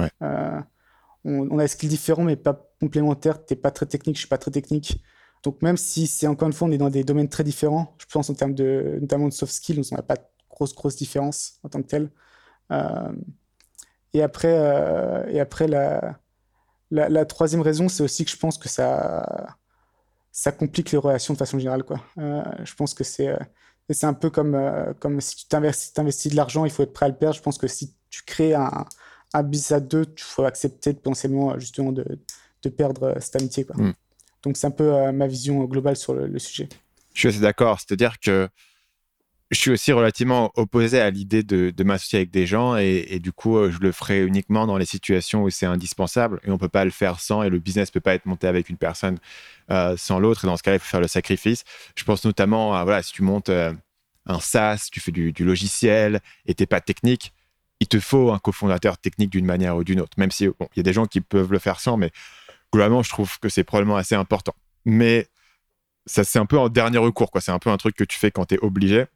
Speaker 2: on, a des skills différents, mais pas complémentaires. T'es pas très technique, je suis pas très technique. Donc même si c'est encore une fois, on est dans des domaines très différents, je pense en termes de, notamment de soft skills, on n'a pas de grosse, grosse différence en tant que tel. Et après, euh, et après la, la, troisième raison, c'est aussi que je pense que ça, ça complique les relations de façon générale. Quoi. Euh, je pense que c'est, euh, c'est un peu comme, comme si tu t'investis, de l'argent, il faut être prêt à le perdre. Je pense que si tu crées un, un business à deux, il faut accepter potentiellement justement de, de perdre cette amitié. Quoi. Hmm. Donc c'est un peu ma vision globale sur le, sujet.
Speaker 1: Je suis assez d'accord. C'est-à-dire que je suis aussi relativement opposé à l'idée de, m'associer avec des gens et, du coup, euh, je le ferai uniquement dans les situations où c'est indispensable et on peut pas le faire sans et le business peut pas être monté avec une personne euh, sans l'autre. Et dans ce cas-là, il faut faire le sacrifice. Je pense notamment à voilà, si tu montes euh, un SaaS, tu fais du, logiciel et t'es pas technique, il te faut un cofondateur technique d'une manière ou d'une autre. Même si il y a des gens qui peuvent le faire sans, mais globalement, je trouve que c'est probablement assez important. Mais ça, c'est un peu en dernier recours, quoi. C'est un peu un truc que tu fais quand tu es obligé.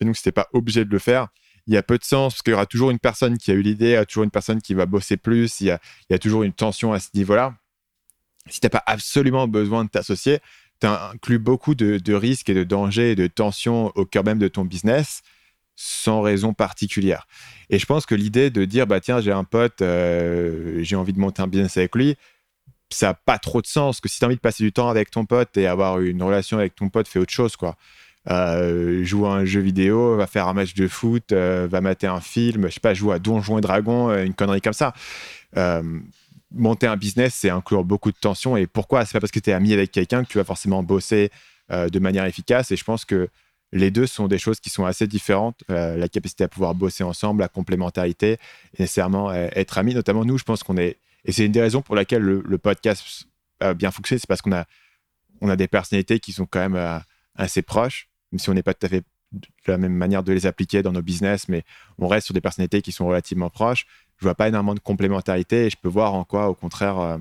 Speaker 1: Et donc, si n'es pas obligé de le faire, il y a peu de sens parce qu'il y aura toujours une personne qui a eu l'idée, il y a toujours une personne qui va bosser plus, il y a, il y a toujours une tension à ce niveau-là. Si tu n'as pas absolument besoin de t'associer, tu inclus beaucoup de, risques et de dangers et de tensions au cœur même de ton business sans raison particulière. Et je pense que l'idée de dire, bah tiens, j'ai un pote, euh, j'ai envie de monter un business avec lui, ça n'a pas trop de sens. Que si tu as envie de passer du temps avec ton pote et avoir une relation avec ton pote, fais autre chose, quoi. Euh, joue à un jeu vidéo, va faire un match de foot, euh, va mater un film, je sais pas, joue à Donjons et Dragons, euh, une connerie comme ça. monter un business, c'est inclure beaucoup de tension. Et pourquoi? C'est pas parce que tu es ami avec quelqu'un que tu vas forcément bosser de manière efficace. Et je pense que les deux sont des choses qui sont assez différentes. la capacité à pouvoir bosser ensemble, la complémentarité, et nécessairement être amis. Notamment nous, je pense qu'on est. Et c'est une des raisons pour laquelle le, podcast a bien fonctionné, c'est parce qu'on a, on a des personnalités qui sont quand même assez proches même si on n'est pas tout à fait de la même manière de les appliquer dans nos business, mais on reste sur des personnalités qui sont relativement proches. Je vois pas énormément de complémentarité et je peux voir en quoi, au contraire, euh,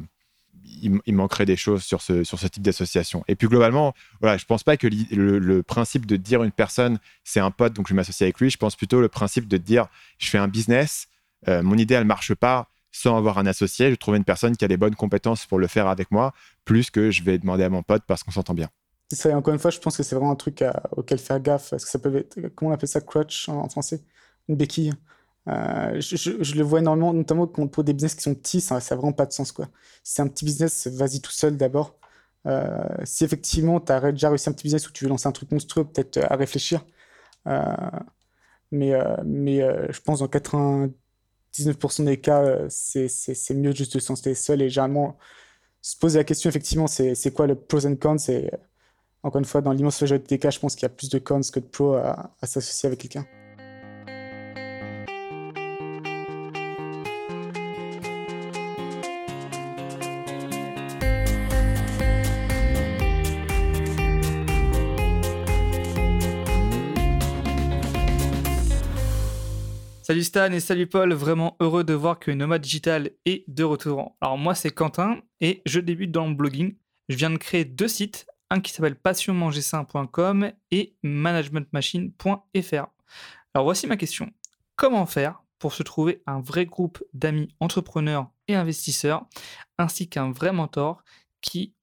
Speaker 1: il, manquerait des choses sur ce, sur ce type d'association. Et puis globalement, voilà, je pense pas que le, principe de dire une personne, c'est un pote, donc je m'associe avec lui. Je pense plutôt le principe de dire, je fais un business, euh, mon idée, elle marche pas sans avoir un associé. Je trouve une personne qui a les bonnes compétences pour le faire avec moi, plus que je vais demander à mon pote parce qu'on s'entend bien
Speaker 2: encore une fois, je pense que c'est vraiment un truc auquel faire gaffe. Parce que ça peut être, comment on appelle ça, crutch en, français? Une béquille. Euh, je, le vois énormément, notamment pour des business qui sont petits, ça n'a vraiment pas de sens. Quoi. Si c'est un petit business, vas-y tout seul d'abord. Euh, si effectivement, tu as déjà réussi un petit business où tu veux lancer un truc monstrueux, peut-être à réfléchir. Euh, mais mais je pense dans 99% des cas, c'est mieux juste de s'en seul. Et généralement, se poser la question, effectivement, c'est quoi le pros and cons? Encore une fois, dans l'immense majorité des cas, je pense qu'il y a plus de cons que de pros à, s'associer avec quelqu'un.
Speaker 5: Salut Stan et salut Paul, vraiment heureux de voir que Nomad Digital est de retour. Alors moi c'est Quentin et je débute dans le blogging. Je viens de créer deux sites, un qui s'appelle passionmangersain.com et managementmachine.fr. Alors voici ma question. Comment faire pour se trouver un vrai groupe d'amis entrepreneurs et investisseurs, ainsi qu'un vrai mentor qui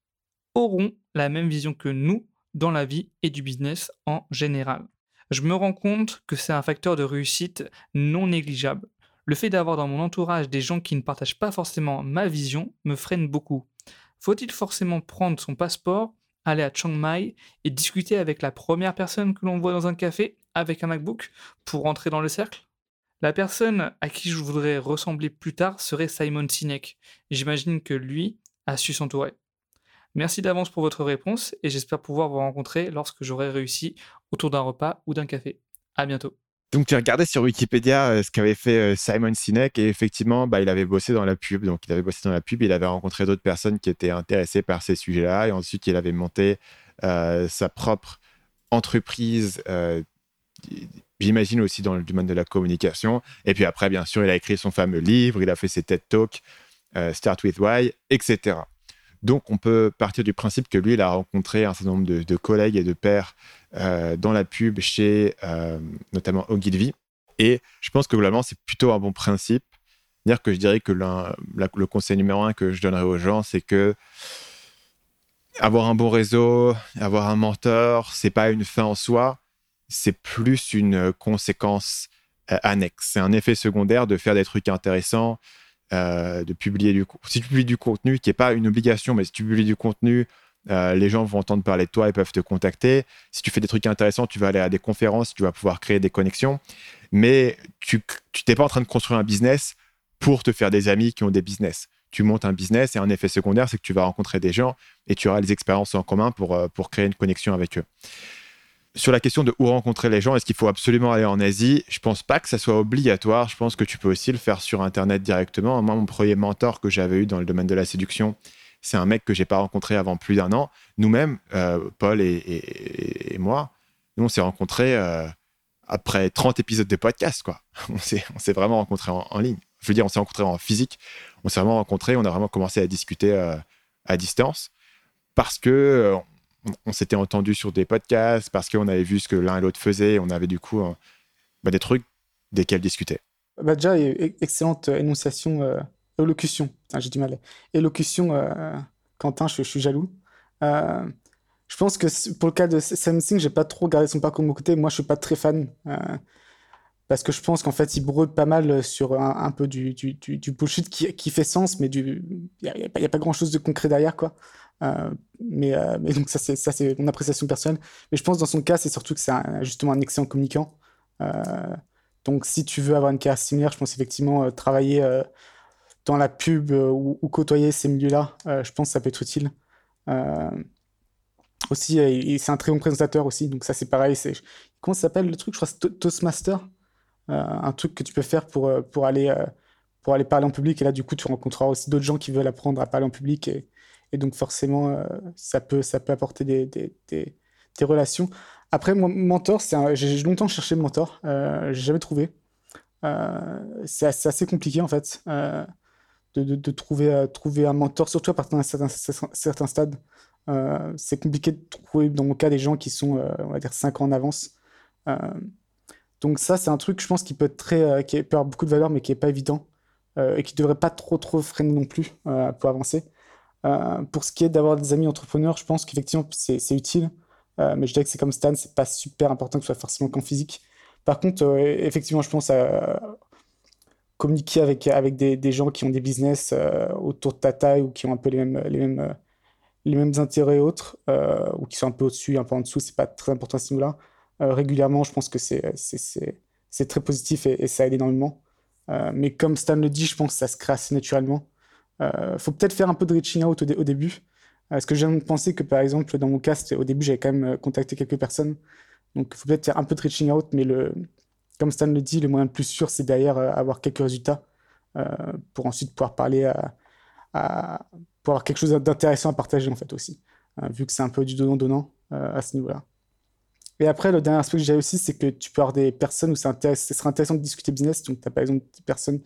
Speaker 5: auront la même vision que nous dans la vie et du business en général? Je me rends compte que c'est un facteur de réussite non négligeable. Le fait d'avoir dans mon entourage des gens qui ne partagent pas forcément ma vision me freine beaucoup. Faut-il forcément prendre son passeport, aller à Chiang Mai et discuter avec la première personne que l'on voit dans un café avec un MacBook pour entrer dans le cercle? La personne à qui je voudrais ressembler plus tard serait Simon Sinek. J'imagine que lui a su s'entourer. Merci d'avance pour votre réponse et j'espère pouvoir vous rencontrer lorsque j'aurai réussi autour d'un repas ou d'un café. À bientôt.
Speaker 1: Donc, tu regardé sur Wikipédia euh, ce qu'avait fait euh, Simon Sinek et effectivement, bah, il avait bossé dans la pub. Donc, il avait bossé dans la pub, il avait rencontré d'autres personnes qui étaient intéressées par ces sujets-là et ensuite, il avait monté euh, sa propre entreprise. J'imagine aussi dans le domaine de la communication. Et puis après, bien sûr, il a écrit son fameux livre, il a fait ses TED Talks, Start with Why, etc. Donc, on peut partir du principe que lui, il a rencontré un certain nombre de, collègues et de pairs euh, dans la pub chez euh, notamment Ogilvy. Et je pense que globalement, c'est plutôt un bon principe. Dire que je dirais que le conseil numéro un que je donnerais aux gens, c'est que avoir un bon réseau, avoir un mentor, c'est pas une fin en soi, c'est plus une conséquence euh, annexe. C'est un effet secondaire de faire des trucs intéressants, euh, de publier du si tu publies du contenu qui n'est pas une obligation, mais si tu publies du contenu, euh, les gens vont entendre parler de toi et peuvent te contacter. Si tu fais des trucs intéressants, tu vas aller à des conférences, tu vas pouvoir créer des connexions. Mais tu n'es pas en train de construire un business pour te faire des amis qui ont des business. Tu montes un business et un effet secondaire, c'est que tu vas rencontrer des gens et tu auras des expériences en commun pour, euh, pour créer une connexion avec eux sur la question de où rencontrer les gens, est-ce qu'il faut absolument aller en Asie? Je pense pas que ça soit obligatoire. Je pense que tu peux aussi le faire sur Internet directement. Moi, mon premier mentor que j'avais eu dans le domaine de la séduction, c'est un mec que j'ai pas rencontré avant plus d'un an. Nous-mêmes, euh, Paul et, moi, nous, on s'est rencontrés euh, après 30 épisodes de podcast. Quoi. On s'est vraiment rencontrés en, ligne. Je veux dire, on s'est rencontrés en physique. On s'est vraiment rencontrés. On a vraiment commencé à discuter euh, à distance parce que on, s'était entendu sur des podcasts parce qu'on avait vu ce que l'un et l'autre faisaient. On avait du coup euh, bah, des trucs desquels discuter.
Speaker 2: Bah déjà, excellente énonciation, euh, élocution. J'ai du mal. Élocution, euh, Quentin, je, suis jaloux. je pense que pour le cas de Samsung, j'ai pas trop gardé son parcours de mon côté. Moi, je suis pas très fan parce que je pense qu'en fait, il brode pas mal sur un, peu du, bullshit qui, fait sens, mais il n'y a, a, pas grand chose de concret derrière, quoi. Euh, mais, euh, mais, donc ça c'est mon appréciation personnelle. Mais je pense dans son cas c'est surtout que c'est justement un excellent communicant. Euh, donc si tu veux avoir une carrière similaire, je pense effectivement travailler dans la pub ou, côtoyer ces milieux-là, je pense que ça peut être utile. aussi, c'est un très bon présentateur aussi, donc ça c'est pareil. Comment s'appelle le truc? Je crois c'est Toastmaster, un truc que tu peux faire pour pour aller pour aller parler en public. Et là, du coup, tu rencontreras aussi d'autres gens qui veulent apprendre à parler en public et donc forcément, euh, ça, peut, ça peut apporter des, des, des, relations. Après, mon mentor, j'ai longtemps cherché mentor, euh, j'ai jamais trouvé. Euh, c'est assez, compliqué en fait euh, de, trouver, trouver un mentor, surtout à partir d'un certain, certain, stade. c'est compliqué de trouver, dans mon cas, des gens qui sont, on va dire, 5 ans en avance. donc ça, c'est un truc, je pense, qui peut très, qui peut avoir beaucoup de valeur, mais qui est pas évident et qui devrait pas trop trop freiner non plus pour avancer. Euh, pour ce qui est d'avoir des amis entrepreneurs, je pense qu'effectivement, c'est utile. Euh, mais je dirais que c'est comme Stan, c'est pas super important que ce soit forcément qu'en physique. Par contre, euh, effectivement, je pense à communiquer avec, des, gens qui ont des business autour de ta taille ou qui ont un peu les mêmes, les mêmes, les mêmes intérêts et autres, ou qui sont un peu au-dessus, un peu en dessous, c'est pas très important à ce niveau-là. régulièrement, je pense que c'est très positif et, et, ça aide énormément. mais comme Stan le dit, je pense que ça se crée assez naturellement. Euh, faut peut-être faire un peu de reaching out au, début. Euh, parce que j'ai pensé que, par exemple, dans mon cast, au début, j'avais quand même euh, contacté quelques personnes. Donc, il faut peut-être faire un peu de reaching out, mais le, comme Stan le dit, le moyen le plus sûr, c'est d'ailleurs avoir quelques résultats pour ensuite pouvoir parler à, pour avoir quelque chose d'intéressant à partager, en fait, aussi. vu que c'est un peu du donnant-donnant à ce niveau-là. Et après, le dernier aspect que j'ai aussi, c'est que tu peux avoir des personnes où ça serait intéressant de discuter business. Donc, tu as par exemple des personnes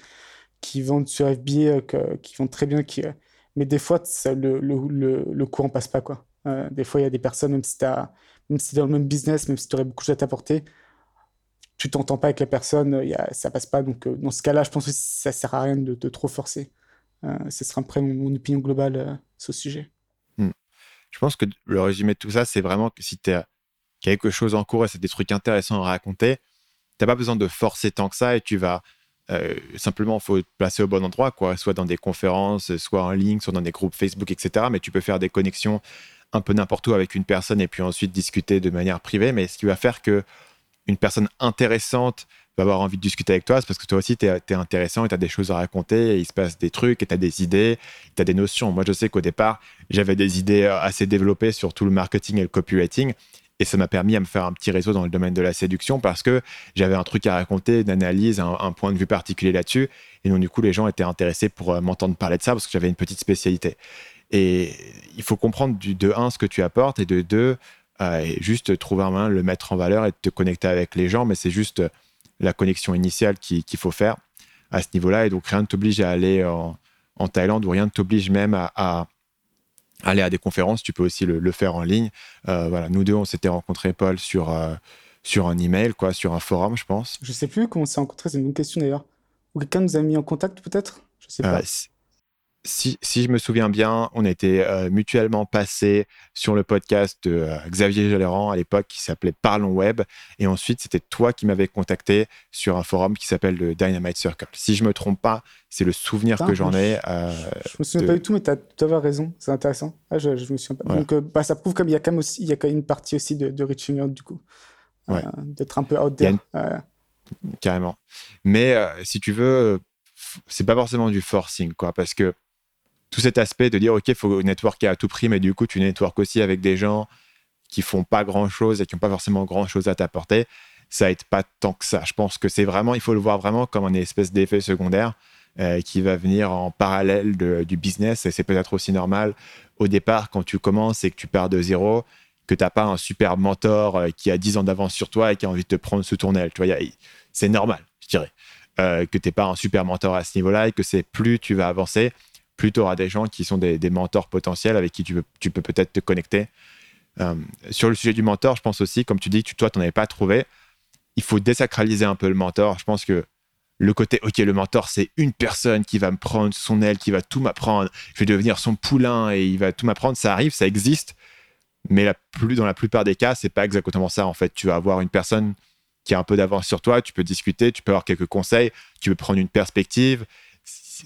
Speaker 2: qui vendent sur FBA, euh, qui vendent très bien, euh, mais des fois, le, le, le, courant passe pas. Quoi. Euh, des fois, il y a des personnes, même si, as, même si dans le même business, même si tu aurais beaucoup de choses à t'apporter, tu t'entends pas avec la personne, y a, ça passe pas. Donc, dans ce cas-là, je pense que ça sert à rien de, trop forcer. ce sera après mon, mon opinion globale sur ce sujet.
Speaker 1: Hmm. Je pense que le résumé de tout ça, c'est vraiment que si tu as quelque chose en cours et c'est des trucs intéressants à raconter, tu n'as pas besoin de forcer tant que ça et tu vas euh, simplement, il faut te placer au bon endroit, quoi, soit dans des conférences, soit en ligne, soit dans des groupes Facebook, etc. Mais tu peux faire des connexions un peu n'importe où avec une personne et puis ensuite discuter de manière privée. Mais ce qui va faire que une personne intéressante va avoir envie de discuter avec toi, c'est parce que toi aussi, tu es, intéressant et tu as des choses à raconter, il se passe des trucs, et tu as des idées, tu as des notions. Moi, je sais qu'au départ, j'avais des idées euh, assez développées sur tout le marketing et le copywriting. Et ça m'a permis à me faire un petit réseau dans le domaine de la séduction parce que j'avais un truc à raconter, une analyse, un, point de vue particulier là-dessus. Et donc, du coup, les gens étaient intéressés pour euh, m'entendre parler de ça parce que j'avais une petite spécialité. Et il faut comprendre de un ce que tu apportes et de deux, euh, juste trouver un moyen de le mettre en valeur et de te connecter avec les gens. Mais c'est juste la connexion initiale qu'il faut faire à ce niveau-là. Et donc, rien ne t'oblige à aller en, Thaïlande ou rien ne t'oblige même à aller à des conférences, tu peux aussi le, faire en ligne. Euh, voilà, nous deux, on s'était rencontrés, Paul, sur, euh, sur un email, quoi, sur un forum, je pense.
Speaker 2: Je sais plus comment on s'est rencontrés, c'est une bonne question d'ailleurs. Ou quelqu'un nous a mis en contact peut-être? Je sais pas. Euh,
Speaker 1: si, je me souviens bien, on était euh, mutuellement passés sur le podcast de euh, Xavier Jalérand à l'époque qui s'appelait Parlons Web. Et ensuite, c'était toi qui m'avais contacté sur un forum qui s'appelle le Dynamite Circle. Si je me trompe pas, c'est le souvenir que j'en ai.
Speaker 2: Euh, je me souviens pas du tout, mais tu as tout à raison. C'est intéressant. Ah, je, je me souviens pas. Donc, bah, ça prouve comme il y a quand même aussi, il y a quand même une partie aussi de, de reaching out du coup. D'être un peu out there.
Speaker 1: Carrément. Mais si tu veux, c'est pas forcément du forcing, quoi, parce que tout cet aspect de dire, OK, il faut networker à tout prix, mais du coup, tu networks aussi avec des gens qui font pas grand-chose et qui n'ont pas forcément grand-chose à t'apporter, ça aide pas tant que ça. Je pense que c'est vraiment, il faut le voir vraiment comme un espèce d'effet secondaire euh, qui va venir en parallèle du business. Et c'est peut-être aussi normal au départ, quand tu commences et que tu pars de zéro, que tu n'as pas un super mentor euh, qui a 10 ans d'avance sur toi et qui a envie de te prendre sous ton. Tu vois, c'est normal, je dirais. Euh, que tu n'es pas un super mentor à ce niveau-là et que c'est plus tu vas avancer, plutôt à des gens qui sont des, mentors potentiels avec qui tu, peux peut-être te connecter. Euh, sur le sujet du mentor, je pense aussi, comme tu dis, tu, toi, tu n'en avais pas trouvé, il faut désacraliser un peu le mentor. Je pense que le côté, OK, le mentor, c'est une personne qui va me prendre son aile, qui va tout m'apprendre, je vais devenir son poulain et il va tout m'apprendre, ça arrive, ça existe, mais la dans la plupart des cas, c'est pas exactement ça. En fait, tu vas avoir une personne qui a un peu d'avance sur toi, tu peux discuter, tu peux avoir quelques conseils, tu peux prendre une perspective,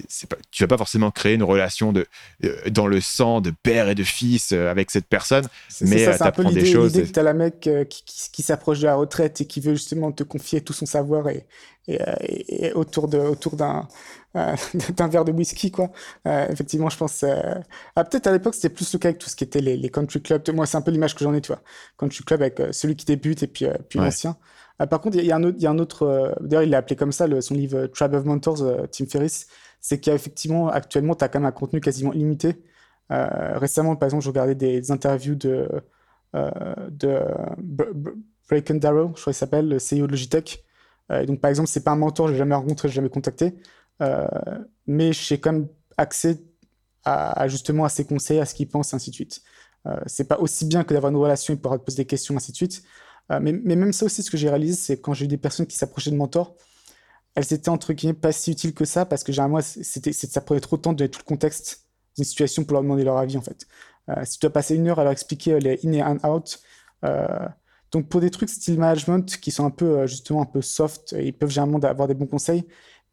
Speaker 1: c'est pas, tu vas pas forcément créer une relation de, euh, dans le sang de père et de fils euh, avec cette personne, mais tu apprends des choses.
Speaker 2: L'idée que tu as la mec euh, qui, qui, s'approche de la retraite et qui veut justement te confier tout son savoir et, et, autour de autour d'un d'un verre de whisky quoi. effectivement, je pense. Ah, peut-être à l'époque c'était plus le cas avec tout ce qui était les, country clubs. Moi, c'est un peu l'image que j'en ai, tu vois. Country club avec celui qui débute et puis puis l'ancien. par contre, il y, a un autre. D'ailleurs, il l'a appelé comme ça, le, son livre Tribe of Mentors, Tim Ferriss c'est qu'effectivement, actuellement, tu as quand même un contenu quasiment illimité. Euh, récemment, par exemple, je regardais des, interviews de, euh, de Darrow, je crois qu'il s'appelle, le CEO de Logitech. Euh, donc, par exemple, c'est pas un mentor, je l'ai jamais rencontré, je l'ai jamais contacté, mais j'ai quand même accès à, justement à ses conseils, à ce qu'il pense, ainsi de suite. c'est pas aussi bien que d'avoir une relation et pouvoir te poser des questions, ainsi de suite. mais, mais, même ça aussi, ce que j'ai réalisé, c'est quand j'ai eu des personnes qui s'approchaient de mentors, elles étaient entre guillemets pas si utiles que ça parce que généralement c'était ça prenait trop de temps de donner tout le contexte d'une situation pour leur demander leur avis en fait. Euh, si tu dois passer une heure à leur expliquer euh, les in et out, euh, donc pour des trucs style management qui sont un peu justement un peu soft, ils peuvent généralement avoir des bons conseils.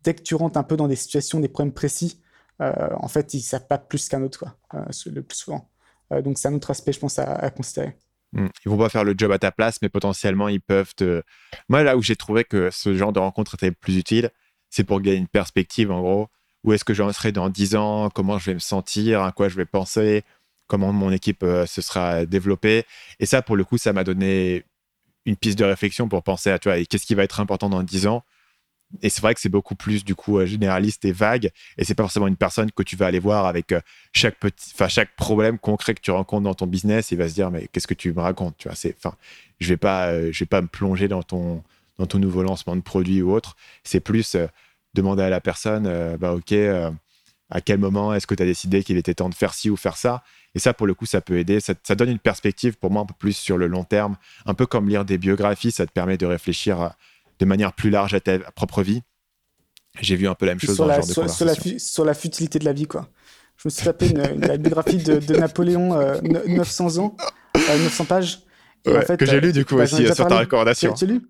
Speaker 2: Dès que tu rentres un peu dans des situations, des problèmes précis, en fait ils savent pas plus qu'un autre quoi, le plus souvent. donc c'est un autre aspect je pense à considérer.
Speaker 1: Mmh. Ils vont pas faire le job à ta place, mais potentiellement, ils peuvent te. Moi, là où j'ai trouvé que ce genre de rencontre était plus utile, c'est pour gagner une perspective, en gros. Où est-ce que j'en serai dans 10 ans? Comment je vais me sentir? À quoi je vais penser? Comment mon équipe euh, se sera développée? Et ça, pour le coup, ça m'a donné une piste de réflexion pour penser à, tu vois, qu'est-ce qui va être important dans 10 ans? Et c'est vrai que c'est beaucoup plus du coup euh, généraliste et vague. Et c'est pas forcément une personne que tu vas aller voir avec euh, chaque petit, enfin chaque problème concret que tu rencontres dans ton business. Il va se dire mais qu'est-ce que tu me racontes Tu vois, c'est, enfin, je vais pas, euh, je vais pas me plonger dans ton dans ton nouveau lancement de produit ou autre. C'est plus demander à la personne, bah ok, à quel moment est-ce que tu as décidé qu'il était temps de faire ci ou faire ça? Et ça, pour le coup, ça peut aider. Ça, ça, donne une perspective pour moi un peu plus sur le long terme, un peu comme lire des biographies. Ça te permet de réfléchir à de manière plus large à ta propre vie. J'ai vu un peu la même chose
Speaker 2: sur
Speaker 1: dans
Speaker 2: la,
Speaker 1: de
Speaker 2: sur, la, sur la futilité de la vie, quoi. Je me suis tapé une, une- la biographie de, de Napoléon, euh, ne- 900 ans, euh, 900 pages. Et
Speaker 1: Ouais,
Speaker 2: en fait,
Speaker 1: que j'ai
Speaker 2: euh,
Speaker 1: lu du coup
Speaker 2: bah,
Speaker 1: aussi sur ta recommandation.
Speaker 2: Tu, lu?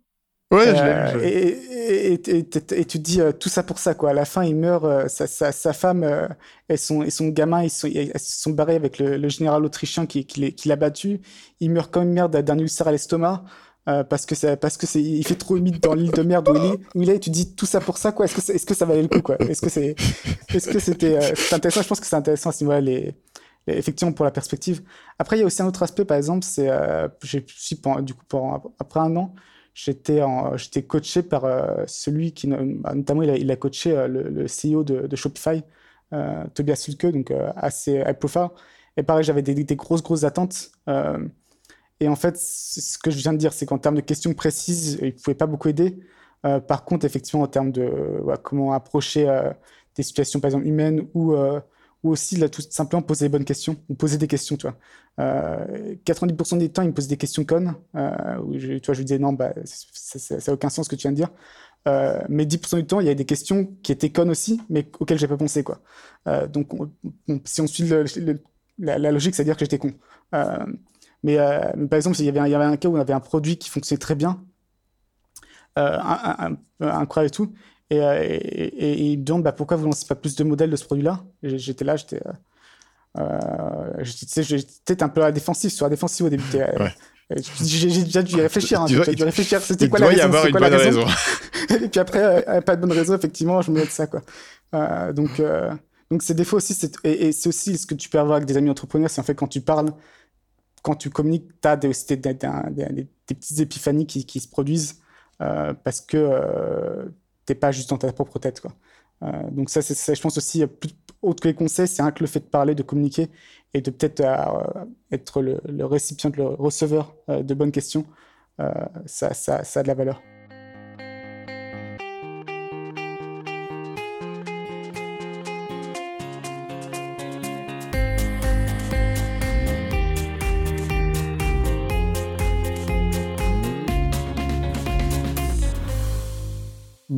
Speaker 1: Ouais, je l'ai
Speaker 2: Euh,
Speaker 1: lu, je l'ai lu.
Speaker 2: et, et, et- et- et tu te dis tout ça pour ça, quoi. À la fin, il meurt, sa, sa, sa femme et, son, et son gamin, ils, sont, ils se sont barrés avec le, le général autrichien qui, qui l'a battu. Il meurt comme une merde d'un ulcère à l'estomac. Euh, parce que ça, parce que c'est, il fait trop humide dans l'île de merde où il est, où il est, et tu dis tout ça pour ça, quoi. Est-ce que, est-ce que ça valait le coup, quoi? Est-ce que c'est, est-ce que c'était, euh, c'est intéressant? Je pense que c'est intéressant à ce niveau-là, les, les- effectivement, pour la perspective. Après, il y a aussi un autre aspect, par exemple, c'est, euh, j'ai, du coup, pendant- après un an, j'étais j'étais coaché par euh, celui qui, no- notamment, il a, il a coaché le, le CEO de, de Shopify, Tobias Sulke, donc assez high profile. Et pareil, j'avais des, des grosses, grosses attentes. Euh, et en fait, ce que je viens de dire, c'est qu'en termes de questions précises, il ne pouvait pas beaucoup aider. Euh, par contre, effectivement, en termes de ouais, comment approcher euh, des situations, par exemple, humaines ou, euh, aussi tout simplement poser les bonnes questions ou poser des questions, tu vois. Euh, 90% des temps, il me pose des questions connes. Euh, où je, tu je lui disais non, bah, ça n'a aucun sens ce que tu viens de dire. Euh, mais 10% du temps, il y a des questions qui étaient connes aussi, mais auxquelles j'ai pas pensé. Euh, donc, on- on- si on suit la logique, c'est-à-dire que j'étais con. Mais, euh, mais par exemple, il y, avait un, il y avait un cas où on avait un produit qui fonctionnait très bien, euh, un- incroyable et tout, et, euh, et, et- et il me demande bah, pourquoi vous lancez pas plus de modèles de ce produit-là? J'étais là, j'étais. Euh, j'étais- un peu à la défensive, sur la défensive au début.
Speaker 1: Ouais.
Speaker 2: J'ai déjà dû y réfléchir. hein, dû réfléchir. C'était quoi la
Speaker 1: y
Speaker 2: raison
Speaker 1: avoir
Speaker 2: c'est
Speaker 1: une
Speaker 2: quoi la
Speaker 1: bonne
Speaker 2: raison?
Speaker 1: raison.
Speaker 2: et puis après, euh, pas de bonne raison, effectivement, je me mets de ça, quoi. Euh, donc, donc c'est des fois aussi, et, et c'est aussi ce que tu peux avoir avec des amis entrepreneurs, c'est en fait quand tu parles, quand tu communiques, tu as des, petites épiphanies qui, se produisent euh, parce que euh, t'es pas juste dans ta propre tête. Euh, donc ça, je pense aussi, plus, autre que les conseils, c'est un que le fait de parler, de communiquer et de peut-être être le, le récipient, le receveur de bonnes questions, ça a de la valeur.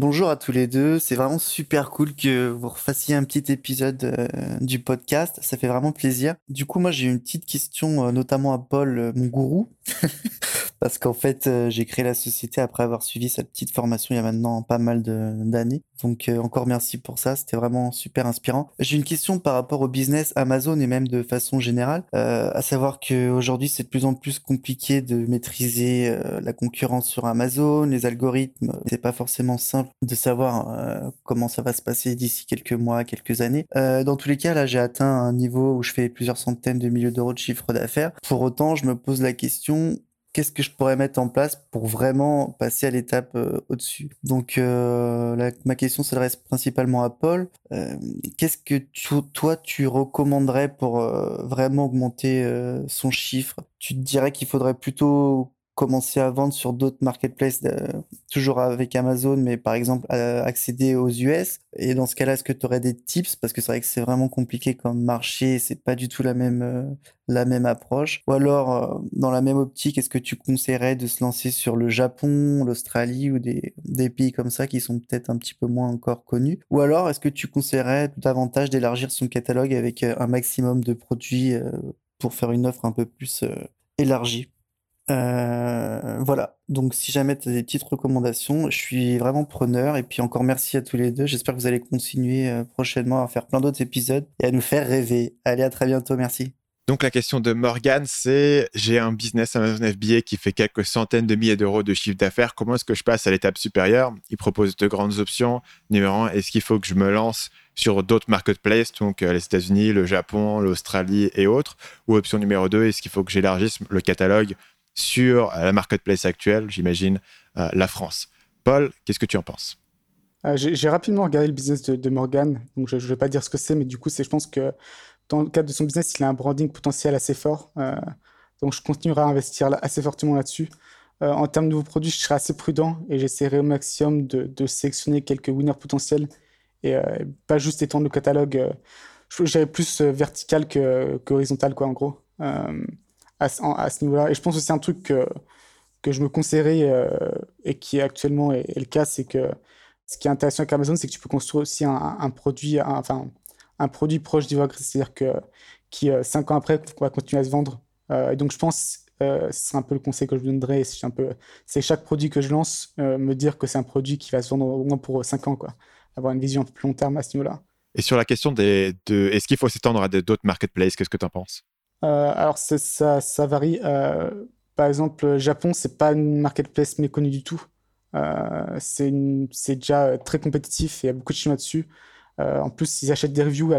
Speaker 6: Bonjour à tous les deux, c'est vraiment super cool que vous refassiez un petit épisode euh, du podcast, ça fait vraiment plaisir. Du coup, moi j'ai une petite question euh, notamment à Paul, euh, mon gourou, parce qu'en fait euh, j'ai créé la société après avoir suivi sa petite formation il y a maintenant pas mal d'années. Donc euh, encore merci pour ça, c'était vraiment super inspirant. J'ai une question par rapport au business Amazon et même de façon générale, euh, à savoir qu'aujourd'hui c'est de plus en plus compliqué de maîtriser euh, la concurrence sur Amazon, les algorithmes, c'est pas forcément simple de savoir euh, comment ça va se passer d'ici quelques mois, quelques années. Euh, dans tous les cas, là j'ai atteint un niveau où je fais plusieurs centaines de milliers d'euros de chiffre d'affaires. Pour autant, je me pose la question qu'est-ce que je pourrais mettre en place pour vraiment passer à l'étape euh, au-dessus? Donc, euh, ma question s'adresse principalement à Paul. Euh, qu'est-ce que toi, tu recommanderais pour vraiment augmenter son chiffre? Tu te dirais qu'il faudrait plutôt commencer à vendre sur d'autres marketplaces, euh, toujours avec Amazon, mais par exemple accéder aux US. Et dans ce cas-là, est-ce que tu aurais des tips? Parce que c'est vrai que c'est vraiment compliqué comme marché, c'est pas du tout la même, euh, la même approche. Ou alors, euh, dans la même optique, est-ce que tu conseillerais de se lancer sur le Japon, l'Australie ou des, des pays comme ça qui sont peut-être un petit peu moins encore connus? Ou alors, est-ce que tu conseillerais davantage d'élargir son catalogue avec un maximum de produits pour faire une offre un peu plus élargie? Euh, voilà, donc si jamais tu as des petites recommandations, je suis vraiment preneur. Et puis encore merci à tous les deux. J'espère que vous allez continuer euh, prochainement à faire plein d'autres épisodes et à nous faire rêver. Allez, à très bientôt, merci.
Speaker 1: Donc la question de Morgan, c'est j'ai un business Amazon FBA qui fait quelques centaines de milliers d'euros de chiffre d'affaires. Comment est-ce que je passe à l'étape supérieure? Il propose deux grandes options. Numéro un, est-ce qu'il faut que je me lance sur d'autres marketplaces, donc euh, les États-Unis, le Japon, l'Australie et autres? Ou option numéro deux, est-ce qu'il faut que j'élargisse le catalogue sur euh, la marketplace actuelle, j'imagine euh, la France Paul, qu'est-ce que tu en penses?
Speaker 2: Euh, J'ai rapidement regardé le business de, de Morgan, donc je ne vais pas dire ce que c'est, mais du coup, je pense que dans le cadre de son business, il a un branding potentiel assez fort. donc, je continuerai à investir assez fortement là-dessus. En termes de nouveaux produits, je serai assez prudent et j'essaierai au maximum de, sélectionner quelques winners potentiels et pas juste étendre le catalogue. je j'irai plus vertical que, que horizontal, quoi, en gros, à, ce- niveau-là. Et je pense aussi un truc que, que je me conseillerais et qui actuellement est, le cas, c'est que ce qui est intéressant avec Amazon, c'est que tu peux construire aussi un, produit, enfin, un produit proche du c'est-à-dire que qui cinq ans après va continuer à se vendre. et donc je pense euh, c'est un peu le conseil que je vous donnerais. C'est un peu, c'est chaque produit que je lance, euh, me dire que c'est un produit qui va se vendre au moins pour 5 ans, quoi. Avoir une vision un peu plus long terme à ce niveau-là.
Speaker 1: Et sur la question de, est-ce qu'il faut s'étendre à d'autres marketplaces, qu'est-ce que tu en penses?
Speaker 2: euh, Alors ça, ça varie. par exemple, Japon, c'est pas une marketplace méconnue du tout. c'est, c'est déjà très compétitif et il y a beaucoup de Chinois dessus. en plus, ils achètent des reviews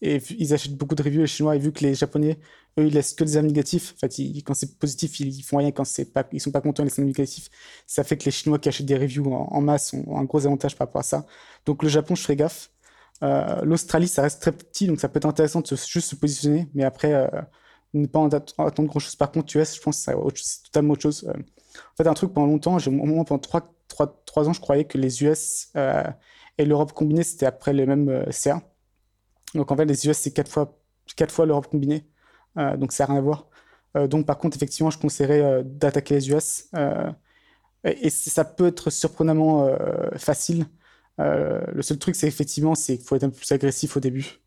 Speaker 2: et ils achètent beaucoup de reviews les Chinois et vu que les Japonais eux, ils laissent que des avis négatifs. En fait, quand c'est positif, ils, font rien. Quand pas, ils sont pas contents, ils laissent des négatifs. Ça fait que les Chinois qui achètent des reviews en, masse ont, un gros avantage par rapport à ça. Donc le Japon, je ferai gaffe. Euh, L'Australie, ça reste très petit, donc ça peut être intéressant de juste se positionner, mais après, euh, ne pas attendre grand chose. Par contre, US, je pense que c'est totalement autre chose. Euh, en fait, un truc pendant longtemps, pendant 3, 3, 3, ans, je croyais que les US et l'Europe combinée, c'était après le même CA. Donc en fait, les US, c'est 4 fois, 4 fois l'Europe combinée. Donc ça n'a rien à voir. Donc par contre, effectivement, je conseillerais d'attaquer les US. et ça peut être surprenamment facile. Le seul truc, c'est effectivement, c'est qu'il faut être un peu plus agressif au début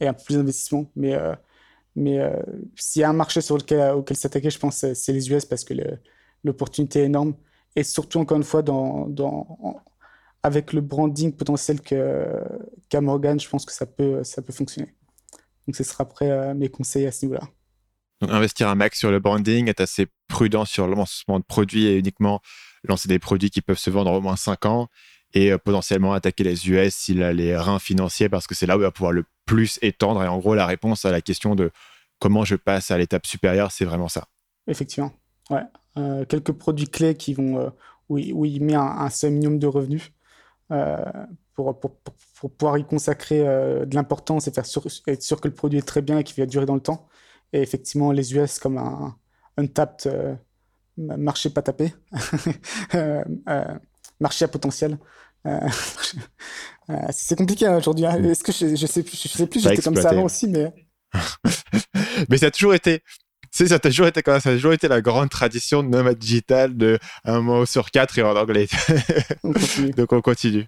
Speaker 2: et un peu plus d'investissement. Mais, mais s'il y a un marché sur lequel, auquel s'attaquer, je pense c'est les US parce que l'opportunité est énorme. Et surtout, encore une fois, avec le branding potentiel qu'a Morgan, je pense que ça peut, ça peut fonctionner. Donc, ce sera après euh, mes conseils à ce niveau-là.
Speaker 1: Investir un max sur le branding, être assez prudent sur le lancement de produits et uniquement lancer des produits qui peuvent se vendre au moins 5 ans et euh, potentiellement attaquer les US s'il a les reins financiers parce que c'est là où il va pouvoir le plus étendre. Et en gros, la réponse à la question de comment je passe à l'étape supérieure, c'est vraiment ça.
Speaker 2: Effectivement. Ouais. Euh, quelques produits clés qui vont, où, il met un, un minimum de revenus pour, pour, pour, pouvoir y consacrer euh, de l'importance et être sûr que le produit est très bien et qu'il va durer dans le temps. Et effectivement, les US comme un euh, marché pas tapé, euh, marché à potentiel. c'est compliqué hein, aujourd'hui. Hein. Est-ce que je, je, sais, je sais plus, j'étais comme ça avant aussi, mais.
Speaker 1: mais ça a toujours été ça a toujours été ça a toujours été la grande tradition de Nomad Digital de un mot sur quatre et en anglais. Donc on continue.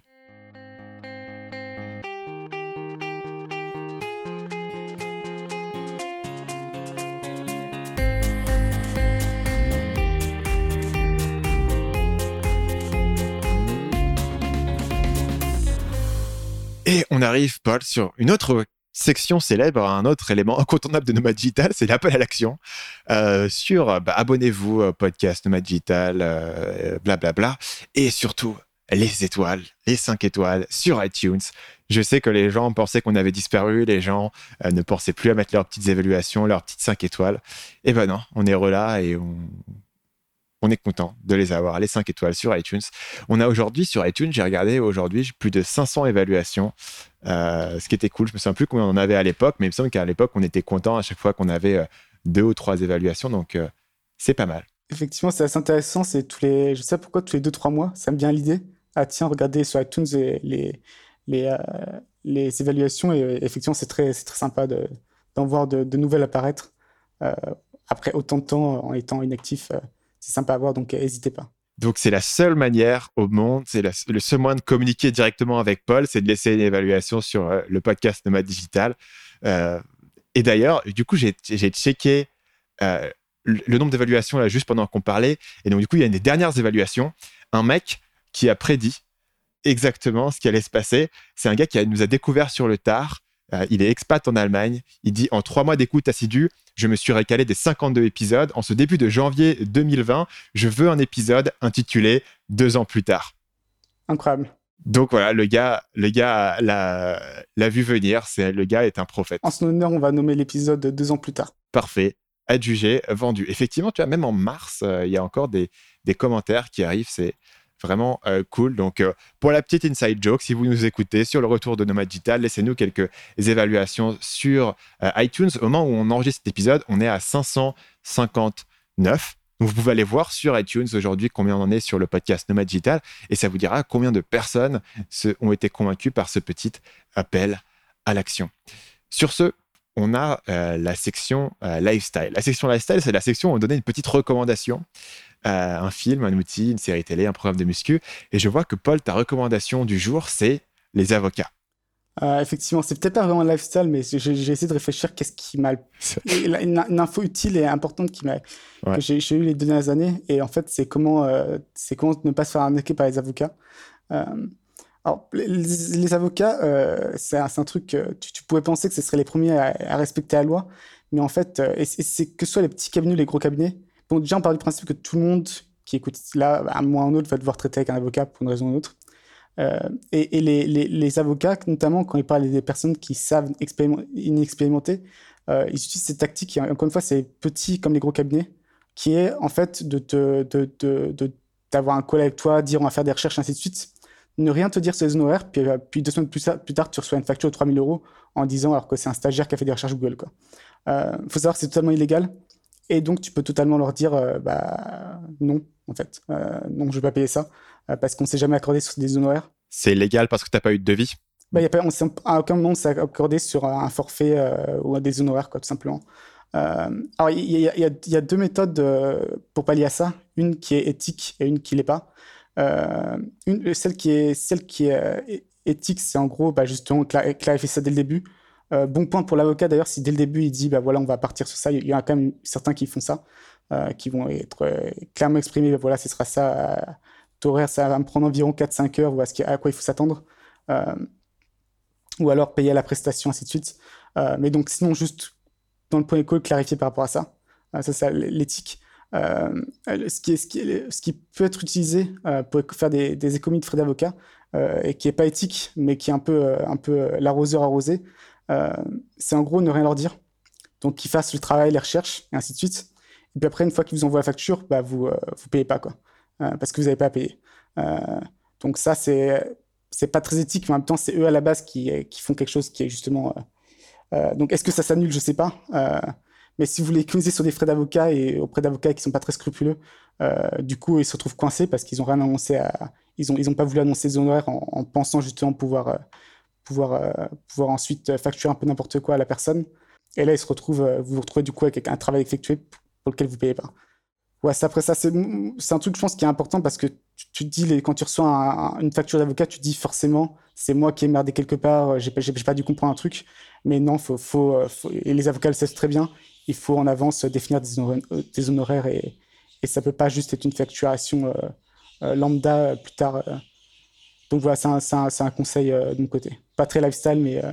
Speaker 1: Et on arrive, Paul, sur une autre section célèbre, un autre élément incontournable de Nomad Digital, c'est l'appel à l'action. Euh, sur bah, abonnez-vous au podcast Nomad Digital, blablabla. Euh, bla, et surtout, les étoiles, les 5 étoiles sur iTunes. Je sais que les gens pensaient qu'on avait disparu, les gens euh, ne pensaient plus à mettre leurs petites évaluations, leurs petites 5 étoiles. Et ben non, on est relà et on, on est content de les avoir, les 5 étoiles sur iTunes. On a aujourd'hui sur iTunes, j'ai regardé aujourd'hui plus de 500 évaluations, euh, ce qui était cool. Je me souviens plus combien on en avait à l'époque, mais il me semble qu'à l'époque, on était content à chaque fois qu'on avait euh, deux ou trois évaluations, donc euh, c'est pas mal.
Speaker 2: Effectivement, c'est assez intéressant. C'est tous les, je sais pourquoi tous les deux trois mois, ça me vient l'idée. Ah tiens, regardez sur iTunes les les, les, évaluations et effectivement, c'est très très sympa d'en voir de, de, nouvelles apparaître après autant de temps en étant inactif c'est sympa à voir, donc euh, n'hésitez pas.
Speaker 1: Donc c'est la seule manière au monde, c'est le seul moyen de communiquer directement avec Paul, c'est de laisser une évaluation sur euh, le podcast Nomad Digital. Euh, et d'ailleurs, du coup, j'ai checké le nombre d'évaluations là juste pendant qu'on parlait. Et donc du coup, il y a une des dernières évaluations, un mec qui a prédit exactement ce qui allait se passer. C'est un gars qui nous a découvert sur le tard. Il est expat en Allemagne. Il dit en trois mois d'écoute assidue, je me suis récalé des 52 épisodes. En ce début de janvier 2020, je veux un épisode intitulé Deux ans plus tard.
Speaker 2: Incroyable.
Speaker 1: Donc voilà, le gars, le gars l'a vu venir. C'est le gars est un prophète.
Speaker 2: En son honneur, on va nommer l'épisode deux ans plus tard.
Speaker 1: Parfait. Adjugé, vendu. Effectivement, tu vois, même en mars, euh, il y a encore des, des commentaires qui arrivent. C'est vraiment euh, cool. Donc, euh, pour la petite inside joke, si vous nous écoutez sur le retour de Nomad Digital, laissez-nous quelques évaluations sur euh, iTunes. Au moment où on enregistre cet épisode, on est à 559. Donc, vous pouvez aller voir sur iTunes aujourd'hui combien on en est sur le podcast Nomad Digital et ça vous dira combien de personnes ont été convaincues par ce petit appel à l'action. Sur ce, on a la section lifestyle. La section lifestyle, c'est la section où on donnait une petite recommandation. Euh, un film, un outil, une série télé, un programme de muscu. Et je vois que Paul, ta recommandation du jour, c'est les avocats.
Speaker 2: Euh, effectivement, c'est peut-être pas vraiment un lifestyle, mais j'ai essayé de réfléchir qu'est-ce qui m'a une, une info utile et importante qui m'a
Speaker 1: Ouais.
Speaker 2: que j'ai eu les dernières années et en fait c'est comment euh, c'est comment ne pas se faire arnaquer par les avocats. Alors les, les avocats c'est un, truc tu, tu pourrais penser que ce seraient les premiers à, à respecter la loi, mais en fait et c'est que ce soit les petits cabinets ou les gros cabinets. Bon déjà on part du principe que tout le monde qui écoute là à un moment ou un autre va devoir traiter avec un avocat pour une raison ou une autre. Euh, et les, avocats, notamment quand ils parlent des personnes qui savent expériment- inexpérimentées, euh, ils utilisent cette tactique, et encore une fois, c'est petit comme les gros cabinets, qui est en fait de d'avoir un call avec toi, dire on va faire des recherches, ainsi de suite, ne rien te dire sur les honoraires, puis, euh, puis deux semaines plus, tard- plus tard, tu reçois une facture de 3000 euros en disant alors que c'est un stagiaire qui a fait des recherches Google. Il faut savoir que c'est totalement illégal, et donc tu peux totalement leur dire euh, bah, non, en fait, Euh, non, je ne vais pas payer ça, euh, parce qu'on ne s'est jamais accordé sur des honoraires.
Speaker 1: C'est légal parce que tu n'as pas eu de devis?
Speaker 2: Bah, y a pas, on s'est, à aucun moment on s'est accordé sur un forfait ou des honoraires, quoi, tout simplement. Alors, il y, a- y y deux méthodes pour pallier à ça. Une qui est éthique et une qui l'est pas. Une, celle qui est, celle qui est éthique, c'est en gros bah, justement cla- clarifier ça dès le début. Euh, bon point pour l'avocat d'ailleurs, si dès le début il dit bah voilà, on va partir sur ça, il y en a quand même certains qui font ça, euh, qui vont être euh, clairement exprimés, bah, voilà, ce sera ça, d'horaire, ça va me prendre environ 4-5 heures, ou à, quoi il faut s'attendre. Ou alors payer à la prestation, ainsi de suite. Mais donc, sinon, juste dans le point école, clarifier par rapport à ça. Ça, c'est l'éthique. Ce, qui peut être utilisé pour faire des, économies de frais d'avocat et qui est pas éthique, mais qui est un peu, un peu l'arroseur arrosé, c'est en gros ne rien leur dire. Donc, qu'ils fassent le travail, les recherches, et ainsi de suite. Et puis après, une fois qu'ils vous envoient la facture, bah, vous euh, vous payez pas, quoi. Euh, parce que vous n'avez pas à payer. Euh, donc ça, c'est c'est pas très éthique, mais en même temps, c'est eux à la base qui, qui font quelque chose qui est justement. euh, euh, donc, est-ce que ça s'annule? Je sais pas. Euh, mais si vous voulez économiser sur des frais d'avocat et auprès d'avocats qui sont pas très scrupuleux, euh, du coup, ils se retrouvent coincés parce qu'ils ont rien annoncé. Ils ont, ils ont pas voulu annoncer les honoraires en, en pensant justement pouvoir, euh, pouvoir, euh, pouvoir ensuite facturer un peu n'importe quoi à la personne. Et là, ils se retrouvent, euh, vous vous retrouvez du coup avec un travail effectué pour lequel vous payez pas. Ouais, après ça, c'est un truc, je pense, qui est important parce que tu, dis, quand tu reçois un- un- une facture d'avocat, tu te dis forcément, c'est moi qui ai merdé quelque part, euh, j'ai pas, pas dû comprendre un truc. Mais non, faut, faut, et les avocats le savent très bien, il faut en avance définir des honoraires, et, et ça peut pas juste être une facturation lambda plus tard. Donc voilà, c'est un, conseil euh, de mon côté. Pas très lifestyle, mais, euh,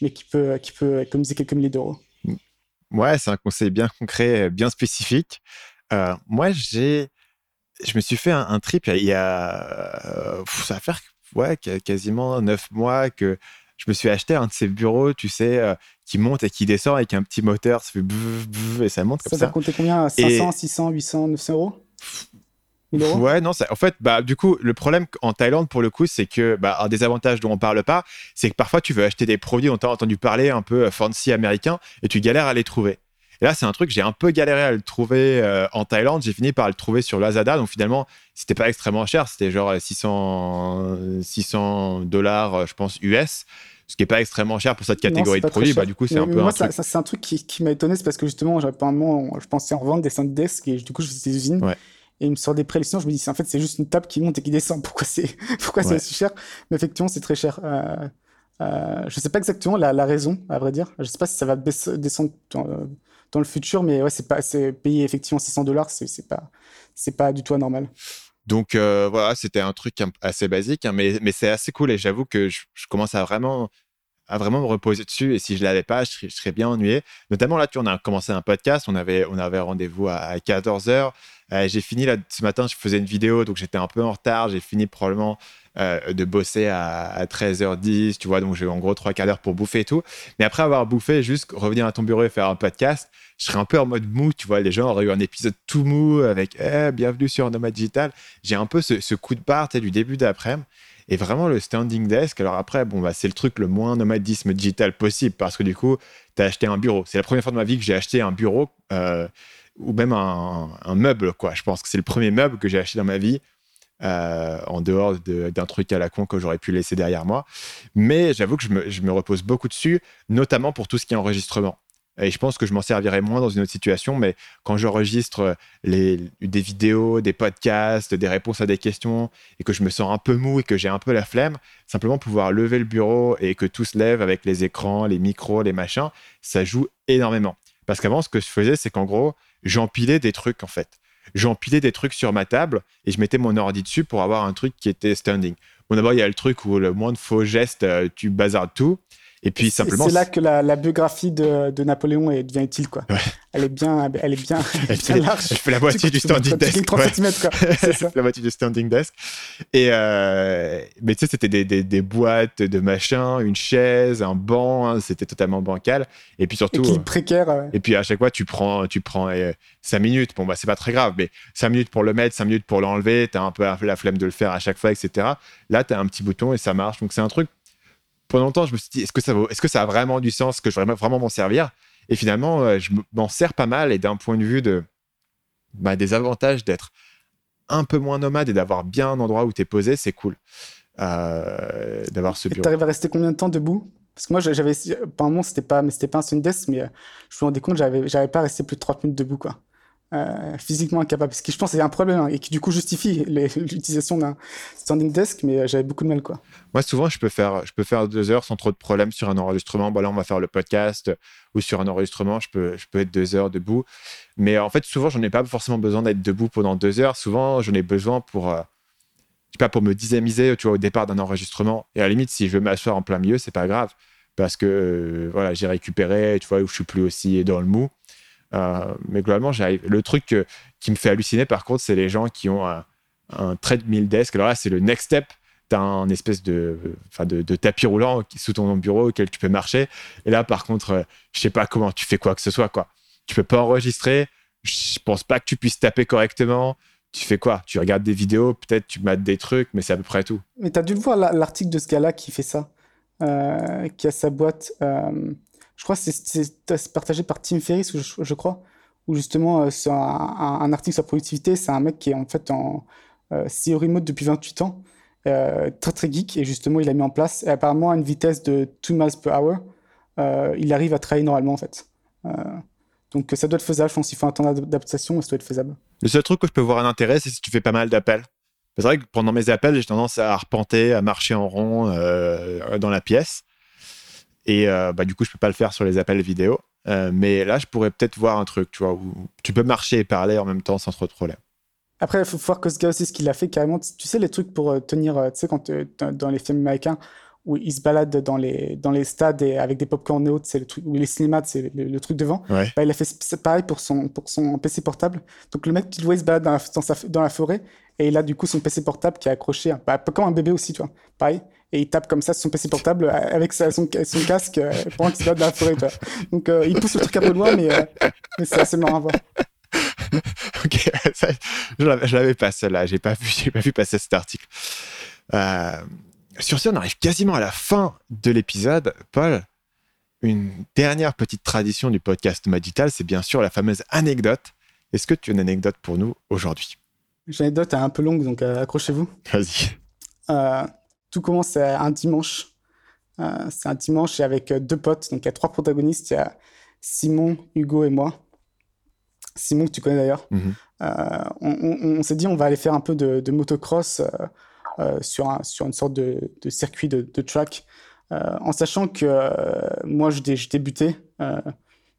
Speaker 2: mais qui, peut, qui peut économiser quelques milliers d'euros.
Speaker 1: Ouais, c'est un conseil bien concret, bien spécifique. Euh, moi, j'ai, je me suis fait un, un trip il y a, euh, ça va faire ouais, qu- quasiment neuf mois que je me suis acheté un de ces bureaux, tu sais, euh, qui monte et qui descend avec un petit moteur, ça fait bouh, bouh, et ça monte
Speaker 2: Ça
Speaker 1: comme
Speaker 2: t'a
Speaker 1: ça.
Speaker 2: compté combien? 500, 600, 800, 900 euros? 1000 euros
Speaker 1: Ouais, non, ça, en fait, bah, du coup, le problème en Thaïlande, pour le coup, c'est que, bah, un des avantages dont on parle pas, c'est que parfois tu veux acheter des produits dont tu as entendu parler un peu euh, fancy américains et tu galères à les trouver. Et là, c'est un truc, j'ai un peu galéré à le trouver euh, en Thaïlande. J'ai fini par le trouver sur Lazada. Donc finalement, c'était pas extrêmement cher. C'était genre euh, 600, 600 dollars, je pense, US. Ce qui est pas extrêmement cher pour cette catégorie de produits. Bah, du coup, c'est un peu
Speaker 2: moi,
Speaker 1: un
Speaker 2: ça,
Speaker 1: truc.
Speaker 2: c'est un truc qui, qui m'a étonné, c'est parce que justement, j'avais pas un moment, je pensais en revendre des Sundesk et du coup, je faisais des usines.
Speaker 1: Ouais.
Speaker 2: Et il me sort des hallucinants. Je me dis, en fait, c'est juste une table qui monte et qui descend. Pourquoi c'est pourquoi
Speaker 1: Ouais.
Speaker 2: c'est aussi cher? Mais effectivement, c'est très cher. Euh, euh, je sais pas exactement la, la raison, à vrai dire. Je sais pas si ça va descendre dans, dans le futur, mais ouais, c'est pas, payer effectivement 600 dollars, c'est pas, c'est pas du tout anormal.
Speaker 1: Donc euh, voilà, c'était un truc assez basique, hein, mais, mais c'est assez cool et j'avoue que je, je commence à vraiment, à vraiment me reposer dessus et si je l'avais pas, je serais, je serais bien ennuyé. Notamment là, tu on a commencé un podcast, on avait, on avait rendez-vous à, à 14h. j'ai fini là, ce matin, je faisais une vidéo, donc j'étais un peu en retard. J'ai fini probablement euh, de bosser à, à 13h10, tu vois, donc j'ai en gros trois quarts d'heure pour bouffer et tout. Mais après avoir bouffé, juste revenir à ton bureau et faire un podcast, je serais un peu en mode mou, tu vois, les gens auraient eu un épisode tout mou avec Eh, bienvenue sur Nomad Digital. J'ai un peu ce, coup de barre du début d'après-midi. Et vraiment, le standing desk, alors après, bon, bah, c'est le truc le moins nomadisme digital possible parce que du coup, tu as acheté un bureau. C'est la première fois de ma vie que j'ai acheté un bureau euh, ou même un, meuble, quoi. Je pense que c'est le premier meuble que j'ai acheté dans ma vie. euh, en dehors de- d'un truc à la con que j'aurais pu laisser derrière moi. Mais j'avoue que je me, je me repose beaucoup dessus, notamment pour tout ce qui est enregistrement. Et je pense que je m'en servirais moins dans une autre situation, mais quand j'enregistre les, des vidéos, des podcasts, des réponses à des questions, et que je me sens un peu mou et que j'ai un peu la flemme, simplement pouvoir lever le bureau et que tout se lève avec les écrans, les micros, les machins, ça joue énormément. Parce qu'avant, ce que je faisais, c'est qu'en gros, j'empilais des trucs, en fait. J'empilais des trucs sur ma table et je mettais mon ordi dessus pour avoir un truc qui était standing. Bon, d'abord, il y a le truc où le moins de faux gestes, euh, tu bazardes tout. Et puis simplement.
Speaker 2: C'est là que la, biographie de, de, Napoléon est, devient utile, quoi. Elle est bien, elle est bien,
Speaker 1: elle large. Elle fait la moitié du standing desk.
Speaker 2: 3 cm, quoi.
Speaker 1: Ça. la moitié du standing desk. Et euh, mais tu sais, c'était des, des, des, boîtes de machin, une chaise, un banc. Hein, c'était totalement bancal. Et puis surtout.
Speaker 2: Et précaire.
Speaker 1: Et puis à chaque fois, tu prends, tu prends 5 minutes. Bon, bah c'est pas très grave, mais 5 minutes pour le mettre, 5 minutes pour l'enlever. T'as un peu la flemme de le faire à chaque fois, etc. Là, t'as un petit bouton et ça marche. Donc c'est un truc pendant longtemps, je me suis dit, est-ce que, ça vaut, est-ce que ça a vraiment du sens, que je vais vraiment m'en servir? Et finalement, euh, je m'en sers pas mal. Et d'un point de vue de, bah, des avantages d'être un peu moins nomade et d'avoir bien un endroit où tu es posé, c'est cool. Euh, d'avoir ce bureau.
Speaker 2: Tu arrives à rester combien de temps debout? Parce que moi, j'avais, par moment, c'était pas, mais c'était pas un Sundesk, mais euh, je me rendais compte, j'avais, j'avais pas resté plus de 30 minutes debout, quoi. Euh, physiquement incapable. Ce qui, je pense, c'est un problème hein, et qui, du coup, justifie l'utilisation d'un standing desk, mais euh, j'avais beaucoup de mal, quoi.
Speaker 1: Moi, souvent, je peux, faire, je peux faire deux heures sans trop de problèmes sur un enregistrement. Bon, là, on va faire le podcast ou sur un enregistrement, je peux, je peux être deux heures debout. Mais en fait, souvent, j'en ai pas forcément besoin d'être debout pendant deux heures. Souvent, j'en ai besoin pour, euh, pas, pour me dynamiser, tu vois, au départ d'un enregistrement. Et à la limite, si je veux m'asseoir en plein milieu, c'est pas grave parce que voilà, j'ai récupéré, tu vois, où je suis plus aussi dans le mou. Euh, mais globalement, j'arrive. Le truc qui me fait halluciner, par contre, c'est les gens qui ont un, un treadmill desk. Alors là, c'est le next step. Tu as un espèce de, de, de, tapis roulant sous ton bureau auquel tu peux marcher. Et là, par contre, euh, je sais pas comment tu fais quoi que ce soit. Quoi. Tu peux pas enregistrer. Je pense pas que tu puisses taper correctement. Tu fais quoi? Tu regardes des vidéos, peut-être tu mates des trucs, mais c'est à peu près tout.
Speaker 2: Mais tu as dû voir l'article de ce gars-là qui fait ça, euh, qui a sa boîte je crois que c'est partagé par Tim Ferriss, je, crois, où justement, euh, c'est un, article sur la productivité. C'est un mec qui est en fait en euh, CEO remote depuis 28 ans, euh, très très geek, et justement, il a mis en place, et apparemment, à une vitesse de 2 miles per hour, il arrive à travailler normalement en fait. donc ça doit être faisable, je pense qu'il faut un temps d'adaptation, mais ça doit être faisable.
Speaker 1: Le seul truc que je peux voir un intérêt, c'est si tu fais pas mal d'appels. C'est vrai que pendant mes appels, j'ai tendance à arpenter, à marcher en rond dans la pièce. Et euh, bah, du coup, je peux pas le faire sur les appels vidéo. Euh, mais là, je pourrais peut-être voir un truc, tu vois, où tu peux marcher et parler en même temps sans trop de problème.
Speaker 2: Après, il faut voir que ce gars aussi, ce qu'il a fait carrément, tu sais, les trucs pour euh, tenir, tu sais, quand dans les films américains, où il se balade dans les, dans les stades et avec des popcorn hautes, c'est le truc, ou les cinémas, c'est le, truc devant.
Speaker 1: Ouais.
Speaker 2: Bah, il a fait pareil pour son, pour son PC portable. Donc le mec, tu le vois, il se balade dans la, dans, sa, dans la forêt et il a du coup son PC portable qui est accroché, bah, comme un bébé aussi, tu vois. Pareil et il tape comme ça sur son PC portable euh, avec son, son, casque euh, pendant qu'il se bat dans la forêt. Donc euh, il pousse le truc un peu loin, mais, mais c'est assez marrant à voir.
Speaker 1: ok, ça, je l'avais pas celle-là, j'ai pas vu, pas vu passer cet article. sur ce, on arrive quasiment à la fin de l'épisode. Paul, une dernière petite tradition du podcast Madital, c'est bien sûr la fameuse anecdote. Est-ce que tu as une anecdote pour nous aujourd'hui?
Speaker 2: Une anecdote un peu longue, donc accrochez-vous.
Speaker 1: Vas-y.
Speaker 2: Euh, tout commence un dimanche. Euh, c'est un dimanche et avec euh, deux potes. Donc il y a trois protagonistes. Il y a Simon, Hugo et moi. Simon, que tu connais d'ailleurs.
Speaker 1: Mhm.
Speaker 2: Euh, on, s'est dit on va aller faire un peu de, motocross sur, un, sur une sorte de, circuit de, track. en sachant que moi, je, je débutais.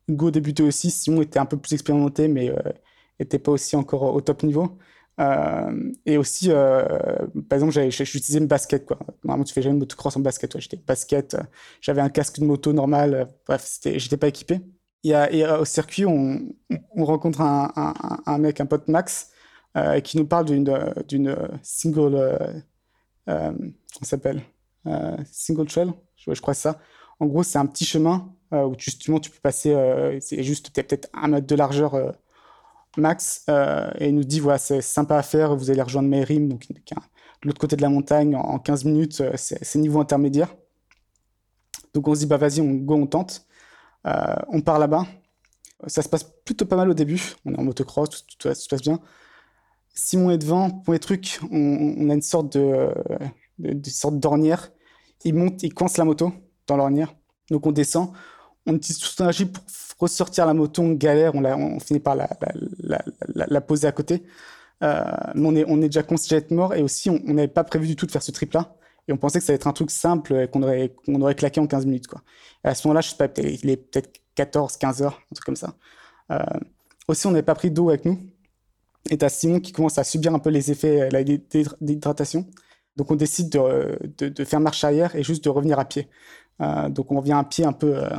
Speaker 2: Hugo débutait aussi. Simon était un peu plus expérimenté, mais n'était pas aussi encore au top niveau. Euh, et aussi, euh, par exemple, j'utilisais une basket. Normalement, tu fais jamais de motocross en basket. J'étais basket, euh, j'avais un casque de moto normal. bref, j'étais pas équipé. Et, au circuit, on, on rencontre un, mec, un pote Max, qui nous parle d'une single. comment s'appelle Single trail, je crois ça. En gros, c'est un petit chemin où justement tu peux passer. c'est juste peut-être un mètre de largeur Max euh, et il nous dit voilà, c'est sympa à faire, vous allez rejoindre Merim, donc de l'autre côté de la montagne, en 15 minutes, euh, c'est niveau intermédiaire. Donc on se dit bah vas-y, on go, on tente. Euh, on part là-bas. Ça se passe plutôt pas mal au début. On est en motocross, tout, se passe bien. Simon est devant, pour les trucs, on, a une sorte de, sorte d'ornière. Il monte, il coince la moto dans l'ornière. Donc on descend, on utilise toute l'énergie pour ressortir la moto, on galère, on, la, finit par la, la, la, la poser à côté. Euh, mais on est, déjà considéré être mort et aussi on n'avait pas prévu du tout de faire ce trip-là. Et on pensait que ça allait être un truc simple et qu'on aurait, qu'on aurait claqué en 15 minutes. Et à ce moment-là, je sais pas, il est peut-être 14, 15 heures, un truc comme ça. Euh, aussi, on n'avait pas pris d'eau avec nous. Et t'as Simon qui commence à subir un peu les effets d'hydratation. Donc on décide de, de, de, faire marche arrière et juste de revenir à pied. Euh, donc on revient à pied un peu, euh,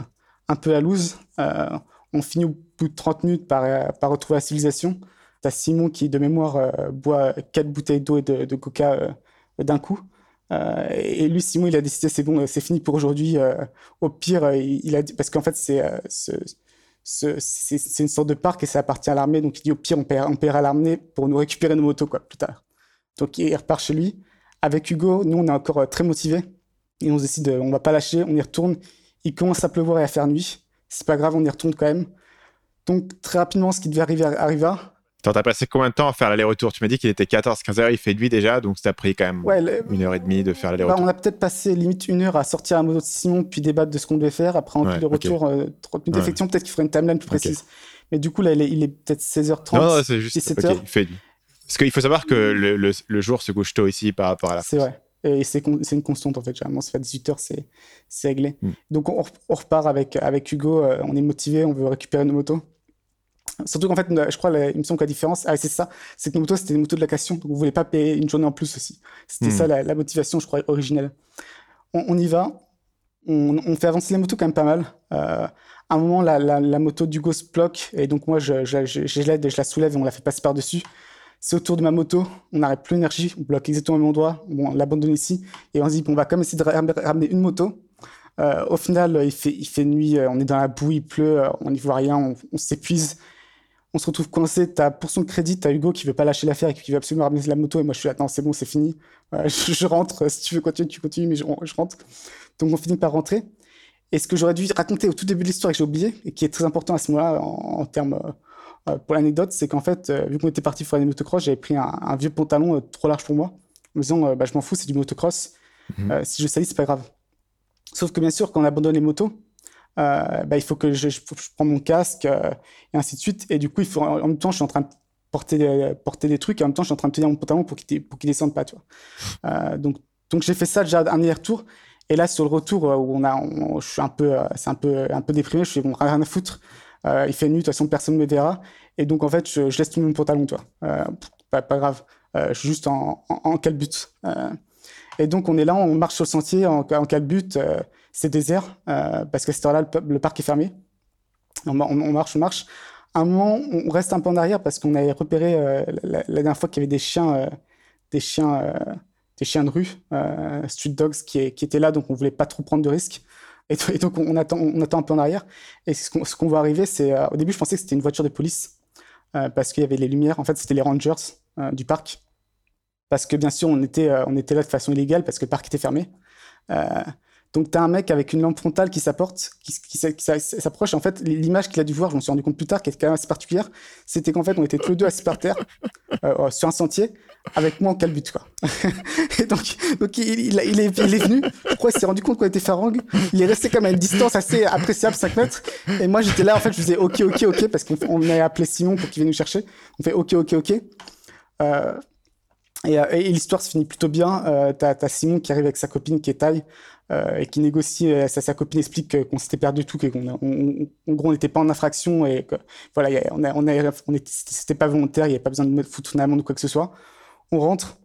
Speaker 2: un peu à loose. Euh, on finit au bout de 30 minutes par, euh, par retrouver la civilisation. T'as Simon qui, de mémoire, euh, boit quatre bouteilles d'eau et de, coca d'un coup. et lui, Simon, il a décidé c'est bon, c'est fini pour aujourd'hui. au pire, il, a dit, parce qu'en fait, c'est une sorte de parc et ça appartient à l'armée. Donc il dit au pire, on paiera, on l'armée pour nous récupérer nos motos quoi, plus tard. Donc il repart chez lui. Avec Hugo, nous, on est encore très motivés. Et on se décide, on va pas lâcher, on y retourne. Il commence à pleuvoir et à faire nuit. C'est pas grave, on y retourne quand même. Donc très rapidement, ce qui devait arriver arriva.
Speaker 1: T'as passé combien de temps à faire l'aller-retour? Tu m'as dit qu'il était 14-15 heures, il fait nuit déjà, donc ça a pris quand même
Speaker 2: ouais, le...
Speaker 1: une heure et demie de faire l'aller-retour.
Speaker 2: Bah, on a peut-être passé limite une heure à sortir la moto de Simon, puis débattre de ce qu'on devait faire. Après, en ouais, de retour, okay. euh, 30 minutes d'effection, ouais. peut-être qu'il ferait une timeline plus précise. Okay. Mais du coup, là, il est, est peut-être 16h30.
Speaker 1: Non, non c'est juste
Speaker 2: 17h.
Speaker 1: Okay, il fait. Parce qu'il faut savoir que le, le, le, jour se couche tôt ici par rapport à la
Speaker 2: C'est vrai. Et c'est une constante en fait. Généralement, ça fait 18h, c'est réglé. Mm. Donc, on, on, repart avec, avec Hugo. Euh, on est motivé, on veut récupérer nos motos. Surtout qu'en fait, je crois, la, il me semble que la différence, ah, c'est ça, c'est que nos motos, c'était des motos de location, donc vous voulez pas payer une journée en plus aussi. C'était mmh. ça la, la, motivation, je crois, originelle. On, on y va, on, on, fait avancer les motos quand même pas mal. Euh, à un moment, la, la, la moto d'Hugo se bloque, et donc moi, je, je, je, je l'aide et je la soulève et on la fait passer par-dessus. C'est autour de ma moto, on n'arrête plus l'énergie, on bloque exactement au même endroit, bon, on l'abandonne ici, et on se dit, on va quand même essayer de ramener une moto. Euh, au final, il fait, il fait nuit, on est dans la boue, il pleut, on n'y voit rien, on, s'épuise on se retrouve coincé. As, pour son crédit, tu as Hugo qui veut pas lâcher l'affaire et qui veut absolument ramener la moto. Et moi, je suis là, non, c'est bon, c'est fini. Euh, je, rentre. Si tu veux continuer, tu continues, mais je, rentre. Donc, on finit par rentrer. Et ce que j'aurais dû raconter au tout début de l'histoire et que j'ai oublié, et qui est très important à ce moment-là en, termes euh, pour l'anecdote, c'est qu'en fait, euh, vu qu'on était parti faire des motocross, j'avais pris un, un, vieux pantalon trop large pour moi, en me disant, bah, je m'en fous, c'est du motocross. Mmh. si je salis, c'est pas grave. Sauf que bien sûr, quand on abandonne les motos, euh, bah, il faut que je, je, je prends mon casque euh, et ainsi de suite. Et du coup, il faut, en même temps, je suis en train de porter des, porter des trucs et en même temps, je suis en train de tenir mon pantalon pour qu'il pour qu'il descende pas, tu vois. Euh, donc, donc j'ai fait ça déjà un aller-retour. Et là, sur le retour, où on a, on, je suis un peu, c'est un peu, un peu déprimé. Je suis bon, rien à foutre. Il fait nuit, de toute façon, personne ne me verra. Et donc, en fait, je, je laisse tout mon pantalon, toi. pas, pas grave. je suis juste en, en, en et donc, on est là, on marche sur le sentier en, en calbut c'est désert euh, parce que cette heure-là, le, parc est fermé. On, marche, on marche. À un moment, on reste un peu en arrière parce qu'on avait repéré euh, la, dernière fois qu'il y avait des chiens, euh, des chiens, euh, des chiens de rue, euh, street dogs qui, qui, étaient là, donc on voulait pas trop prendre de risques. Et, donc on attend, un peu en arrière. Et ce qu'on qu voit arriver, c'est au début, je pensais que c'était une voiture de police parce qu'il y avait les lumières. En fait, c'était les rangers du parc parce que bien sûr, on était, on était là de façon illégale parce que le parc était fermé. Donc, tu as un mec avec une lampe frontale qui s'apporte, s'approche. En fait, l'image qu'il a dû voir, je m'en suis rendu compte plus tard, qui est quand même assez particulière, c'était qu'en fait, on était tous les deux assis par terre, euh, sur un sentier, avec moi en calbut, quoi. et donc, donc il, est, il est venu. Pourquoi il s'est rendu compte qu'on était farangue Il est resté même à une distance assez appréciable, 5 mètres. Et moi, j'étais là, en fait, je faisais OK, OK, OK, parce qu'on a appelé Simon pour qu'il vienne nous chercher. On fait OK, OK, OK. Euh, et, euh, et l'histoire se finit plutôt bien. T'as as Simon qui arrive avec sa copine qui est taille euh, et qui négocie. Euh, sa, copine explique qu'on s'était perdu tout, qu'on on, gros on n'était pas en infraction et que voilà, on a, c'était pas volontaire, il n'y a pas besoin de mettre foutre une amende ou quoi que ce soit. On rentre.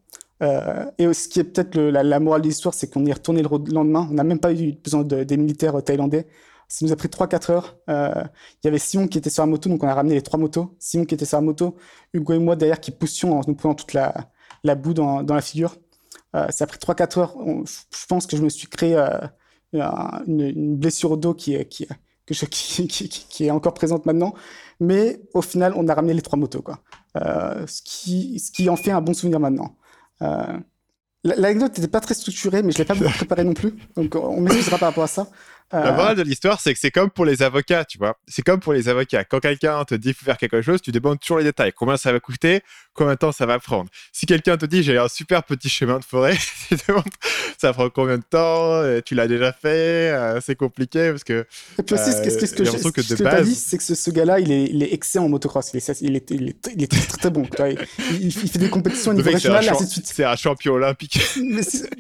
Speaker 2: Euh, et ce qui est peut-être la, morale de l'histoire, c'est qu'on est retourné le lendemain. On n'a même pas eu besoin de, des militaires thaïlandais. Ça nous a pris 3-4 heures. Il y avait Simon qui était sur la moto, donc on a ramené les trois motos. Simon qui était sur la moto, Hugo et moi derrière qui poussions en nous prenant toute la, boue dans la figure. Euh, ça a pris 3-4 heures. Je pense que je me suis créé euh, une, blessure au dos qui est, encore présente maintenant. Mais au final, on a ramené les trois motos. Quoi. Euh, ce, qui, en fait un bon souvenir maintenant. Euh, L'anecdote n'était pas très structurée, mais je ne l'ai pas préparée non plus. Donc on m'excusera par rapport à ça.
Speaker 1: La
Speaker 2: Euh,
Speaker 1: morale de l'histoire, c'est que c'est comme pour les avocats, tu vois. C'est comme pour les avocats. Quand quelqu'un te dit faut faire quelque chose, tu demandes toujours les détails. Combien ça va coûter? Combien de temps ça va prendre? Si quelqu'un te dit j'ai un super petit chemin de forêt, tu demandes ça prend combien de temps? Euh, Tu l'as déjà fait? Euh, C'est compliqué parce que
Speaker 2: Et puis aussi, ce que, ce que- ce que je-
Speaker 1: que
Speaker 2: t'as
Speaker 1: base-
Speaker 2: dit, c'est que ce, ce gars-là, il est, il est excellent en motocross. Il est, il est, il est, il est très, très, très bon. Il, fait des compétitions au niveau régional, ainsi de suite.
Speaker 1: c'est un champion olympique.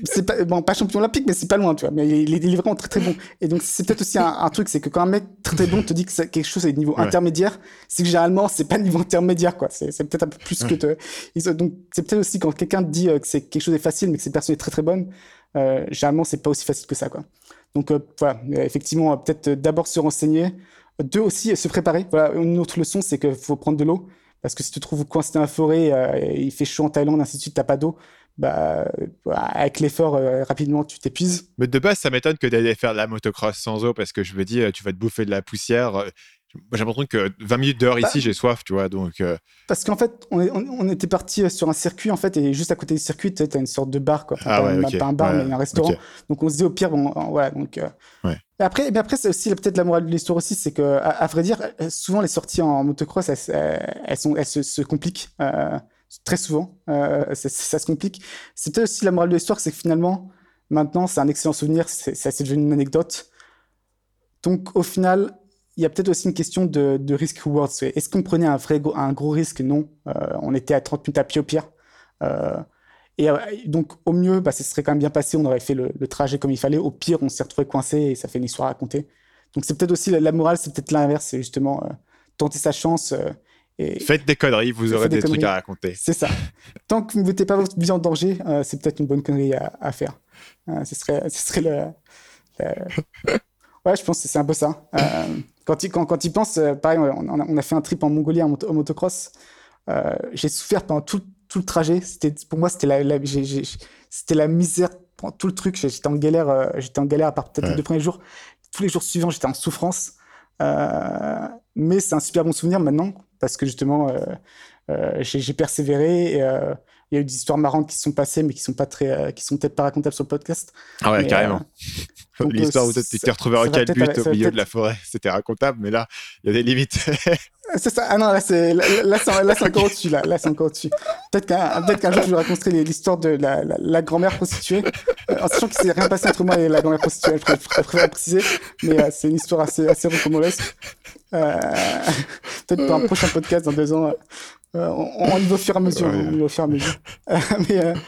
Speaker 2: C'est pas, bon, pas champion olympique, mais c'est pas loin, tu vois. Mais il est, il est vraiment très très bon. Et donc, c'est peut-être aussi un, un truc, c'est que quand un mec très très bon te dit que quelque chose est niveau
Speaker 1: Ouais.
Speaker 2: intermédiaire, c'est que généralement, c'est pas niveau intermédiaire, quoi. C'est c'est peut-être un peu plus que te. donc, c'est peut-être aussi quand quelqu'un te dit euh, que c'est quelque chose est facile, mais que cette personne est très très bonne, euh, généralement, c'est pas aussi facile que ça, quoi. Donc, euh, voilà. Euh, Effectivement, peut-être d'abord se renseigner. Deux aussi, se préparer. Voilà. Une autre leçon, c'est qu'il faut prendre de l'eau. Parce que si tu te trouves coincé dans la forêt, euh, et il fait chaud en Thaïlande, ainsi de suite, t'as pas d'eau, bah, avec l'effort, euh, rapidement, tu t'épuises.
Speaker 1: Mais de base, ça m'étonne que d'aller faire de la motocross sans eau parce que je me dis, euh, tu vas te bouffer de la poussière. Euh, Moi, j'ai l'impression que 20 minutes dehors
Speaker 2: Bah-
Speaker 1: ici, j'ai soif, tu vois. Donc, euh,
Speaker 2: Parce qu'en fait, on, est- on- on était parti sur un circuit, en fait, et juste à côté du circuit, tu as une sorte de bar, quoi. Enfin,
Speaker 1: Ah
Speaker 2: pas,
Speaker 1: ouais,
Speaker 2: un-
Speaker 1: ok.
Speaker 2: pas un bar,
Speaker 1: Ouais,
Speaker 2: mais un restaurant. Donc on se dit au pire, bon, voilà. Donc, euh,
Speaker 1: Ouais.
Speaker 2: Après, mais après c'est aussi peut-être la morale de l'histoire aussi, c'est que, à, à vrai dire, souvent les sorties en motocross, elles, elles, elles sont, elles se, se compliquent. euh, très souvent, euh, ça, se complique. C'est peut-être aussi la morale de l'histoire, c'est que finalement, maintenant, c'est un excellent souvenir, c'est devenu une anecdote. Donc, au final, il y a peut-être aussi une question de, de risk-reward. Est-ce qu'on prenait un, vrai, un gros risque? Non. Euh, on était à 30 minutes à pied au pire. Euh, et donc, au mieux, bah, ça serait quand même bien passé. On aurait fait le, trajet comme il fallait. Au pire, on s'est retrouvé coincé et ça fait une histoire à raconter. Donc, c'est peut-être aussi la, la morale, c'est peut-être l'inverse. C'est justement tenter sa chance. Et
Speaker 1: faites des conneries, vous aurez
Speaker 2: des
Speaker 1: des, trucs à raconter.
Speaker 2: c'est ça. Tant que vous ne mettez pas votre vie en danger, euh, c'est peut-être une bonne connerie à, à faire. Euh, ce serait, ce serait le, le- Ouais, je pense que c'est un peu ça. Euh, quand, il, quand, quand il pense, pareil, on a, on a fait un trip en Mongolie en, moto- en motocross. J'ai souffert pendant tout, tout le trajet. C'était, pour moi, c'était la, la- c'était misère pendant tout le truc. J'étais en galère, j'étais en galère à part peut-être les
Speaker 1: Ouais.
Speaker 2: deux premiers jours. Tous les jours suivants, j'étais en souffrance. Mais c'est un super bon souvenir maintenant parce que justement, euh, euh, j'ai persévéré. et, euh, il y a eu des histoires marrantes qui se sont passées, mais qui sont pas très, euh, qui sont peut-être pas racontables sur le podcast.
Speaker 1: Ah ouais,
Speaker 2: Mais,
Speaker 1: carrément.
Speaker 2: euh,
Speaker 1: L'histoire
Speaker 2: euh,
Speaker 1: où tu
Speaker 2: ça-
Speaker 1: t'es retrouvé en calbut au milieu de la forêt, c'était racontable, mais là, il y a des limites.
Speaker 2: C'est ça. Ah non, là, c'est, là, là, là, encore au-dessus, là. Là, c'est encore au-dessus. Peut-être qu'un, peut-être qu'un jour, je vous raconterai l'histoire de la, la, la grand-mère prostituée. Euh, en sachant qu'il s'est rien passé entre moi et la grand-mère prostituée. Je préfère, je préfère préciser. Mais euh, c'est une histoire assez, assez rocambolesque. Euh, peut-être pour un prochain podcast dans deux ans. Euh, on, on y va au fur et à mesure.
Speaker 1: Ouais.
Speaker 2: On y va au fur et à mesure.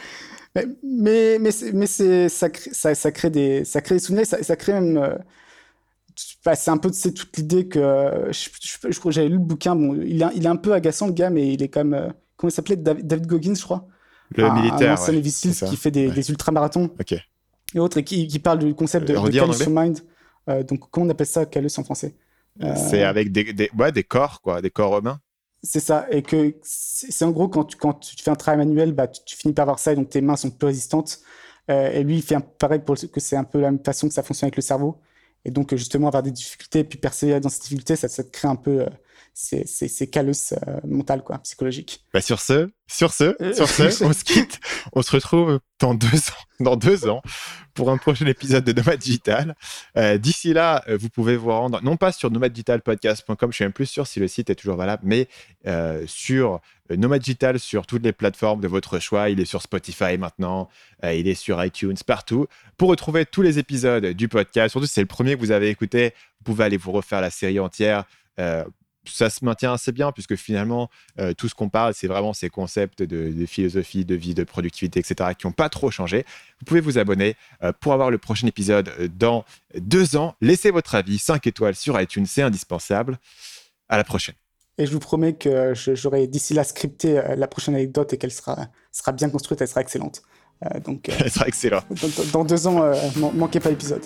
Speaker 2: Mais, mais, mais, mais, c'est, mais c'est, ça, crée, ça, ça crée des, ça crée des souvenirs. Ça, ça crée même, euh, bah, c'est un peu c'est toute l'idée que euh, je, je, je crois que j'avais lu le bouquin bon il est, il est un peu agaçant le gars mais il est quand même euh, comment il s'appelait? David, David Goggins je crois
Speaker 1: Le
Speaker 2: un, un
Speaker 1: militaire.
Speaker 2: ancien
Speaker 1: ouais.
Speaker 2: Qui fait des,
Speaker 1: Ouais.
Speaker 2: des ultramarathons et autres et qui, qui parle du concept de, de Callus Mind donc comment on appelle ça Callus en français?
Speaker 1: C'est avec des, des, ouais, des corps, quoi, des corps humains.
Speaker 2: C'est ça. Et que c'est en gros quand tu, quand tu fais un travail manuel bah, tu, finis par avoir ça et donc tes mains sont plus résistantes. Euh, et lui il fait un, pareil pour que c'est un peu la même façon que ça fonctionne avec le cerveau. Et donc euh, justement avoir des difficultés et puis persévérer dans ces difficultés ça, ça te crée un peu euh, ces, ces, ces callus euh, mentales quoi psychologiques
Speaker 1: Bah, sur ce, sur ce,
Speaker 2: Euh,
Speaker 1: sur ce, on se quitte. On se retrouve dans deux ans, dans deux ans pour un prochain épisode de Nomad Digital. Euh, D'ici là, euh, vous pouvez vous rendre, non pas sur nomaddigitalpodcast.com, je suis même plus sûr si le site est toujours valable, mais euh, sur Nomad Digital, sur toutes les plateformes de votre choix. Il est sur Spotify maintenant, euh, il est sur iTunes, partout. Pour retrouver tous les épisodes du podcast, surtout si c'est le premier que vous avez écouté, vous pouvez aller vous refaire la série entière. Euh, ça se maintient assez bien puisque finalement, euh, tout ce qu'on parle, c'est vraiment ces concepts de, de philosophie, de vie, de productivité, etc., qui n'ont pas trop changé. Vous pouvez vous abonner euh, pour avoir le prochain épisode euh, dans deux ans. Laissez votre avis, 5 étoiles sur iTunes, c'est indispensable. À la prochaine.
Speaker 2: et je vous promets que j'aurai d'ici là scripté la prochaine anecdote et qu'elle sera, sera bien construite elle sera excellente Euh, donc
Speaker 1: Ce sera excellent.
Speaker 2: dans, dans deux ans man- manquez pas l'épisode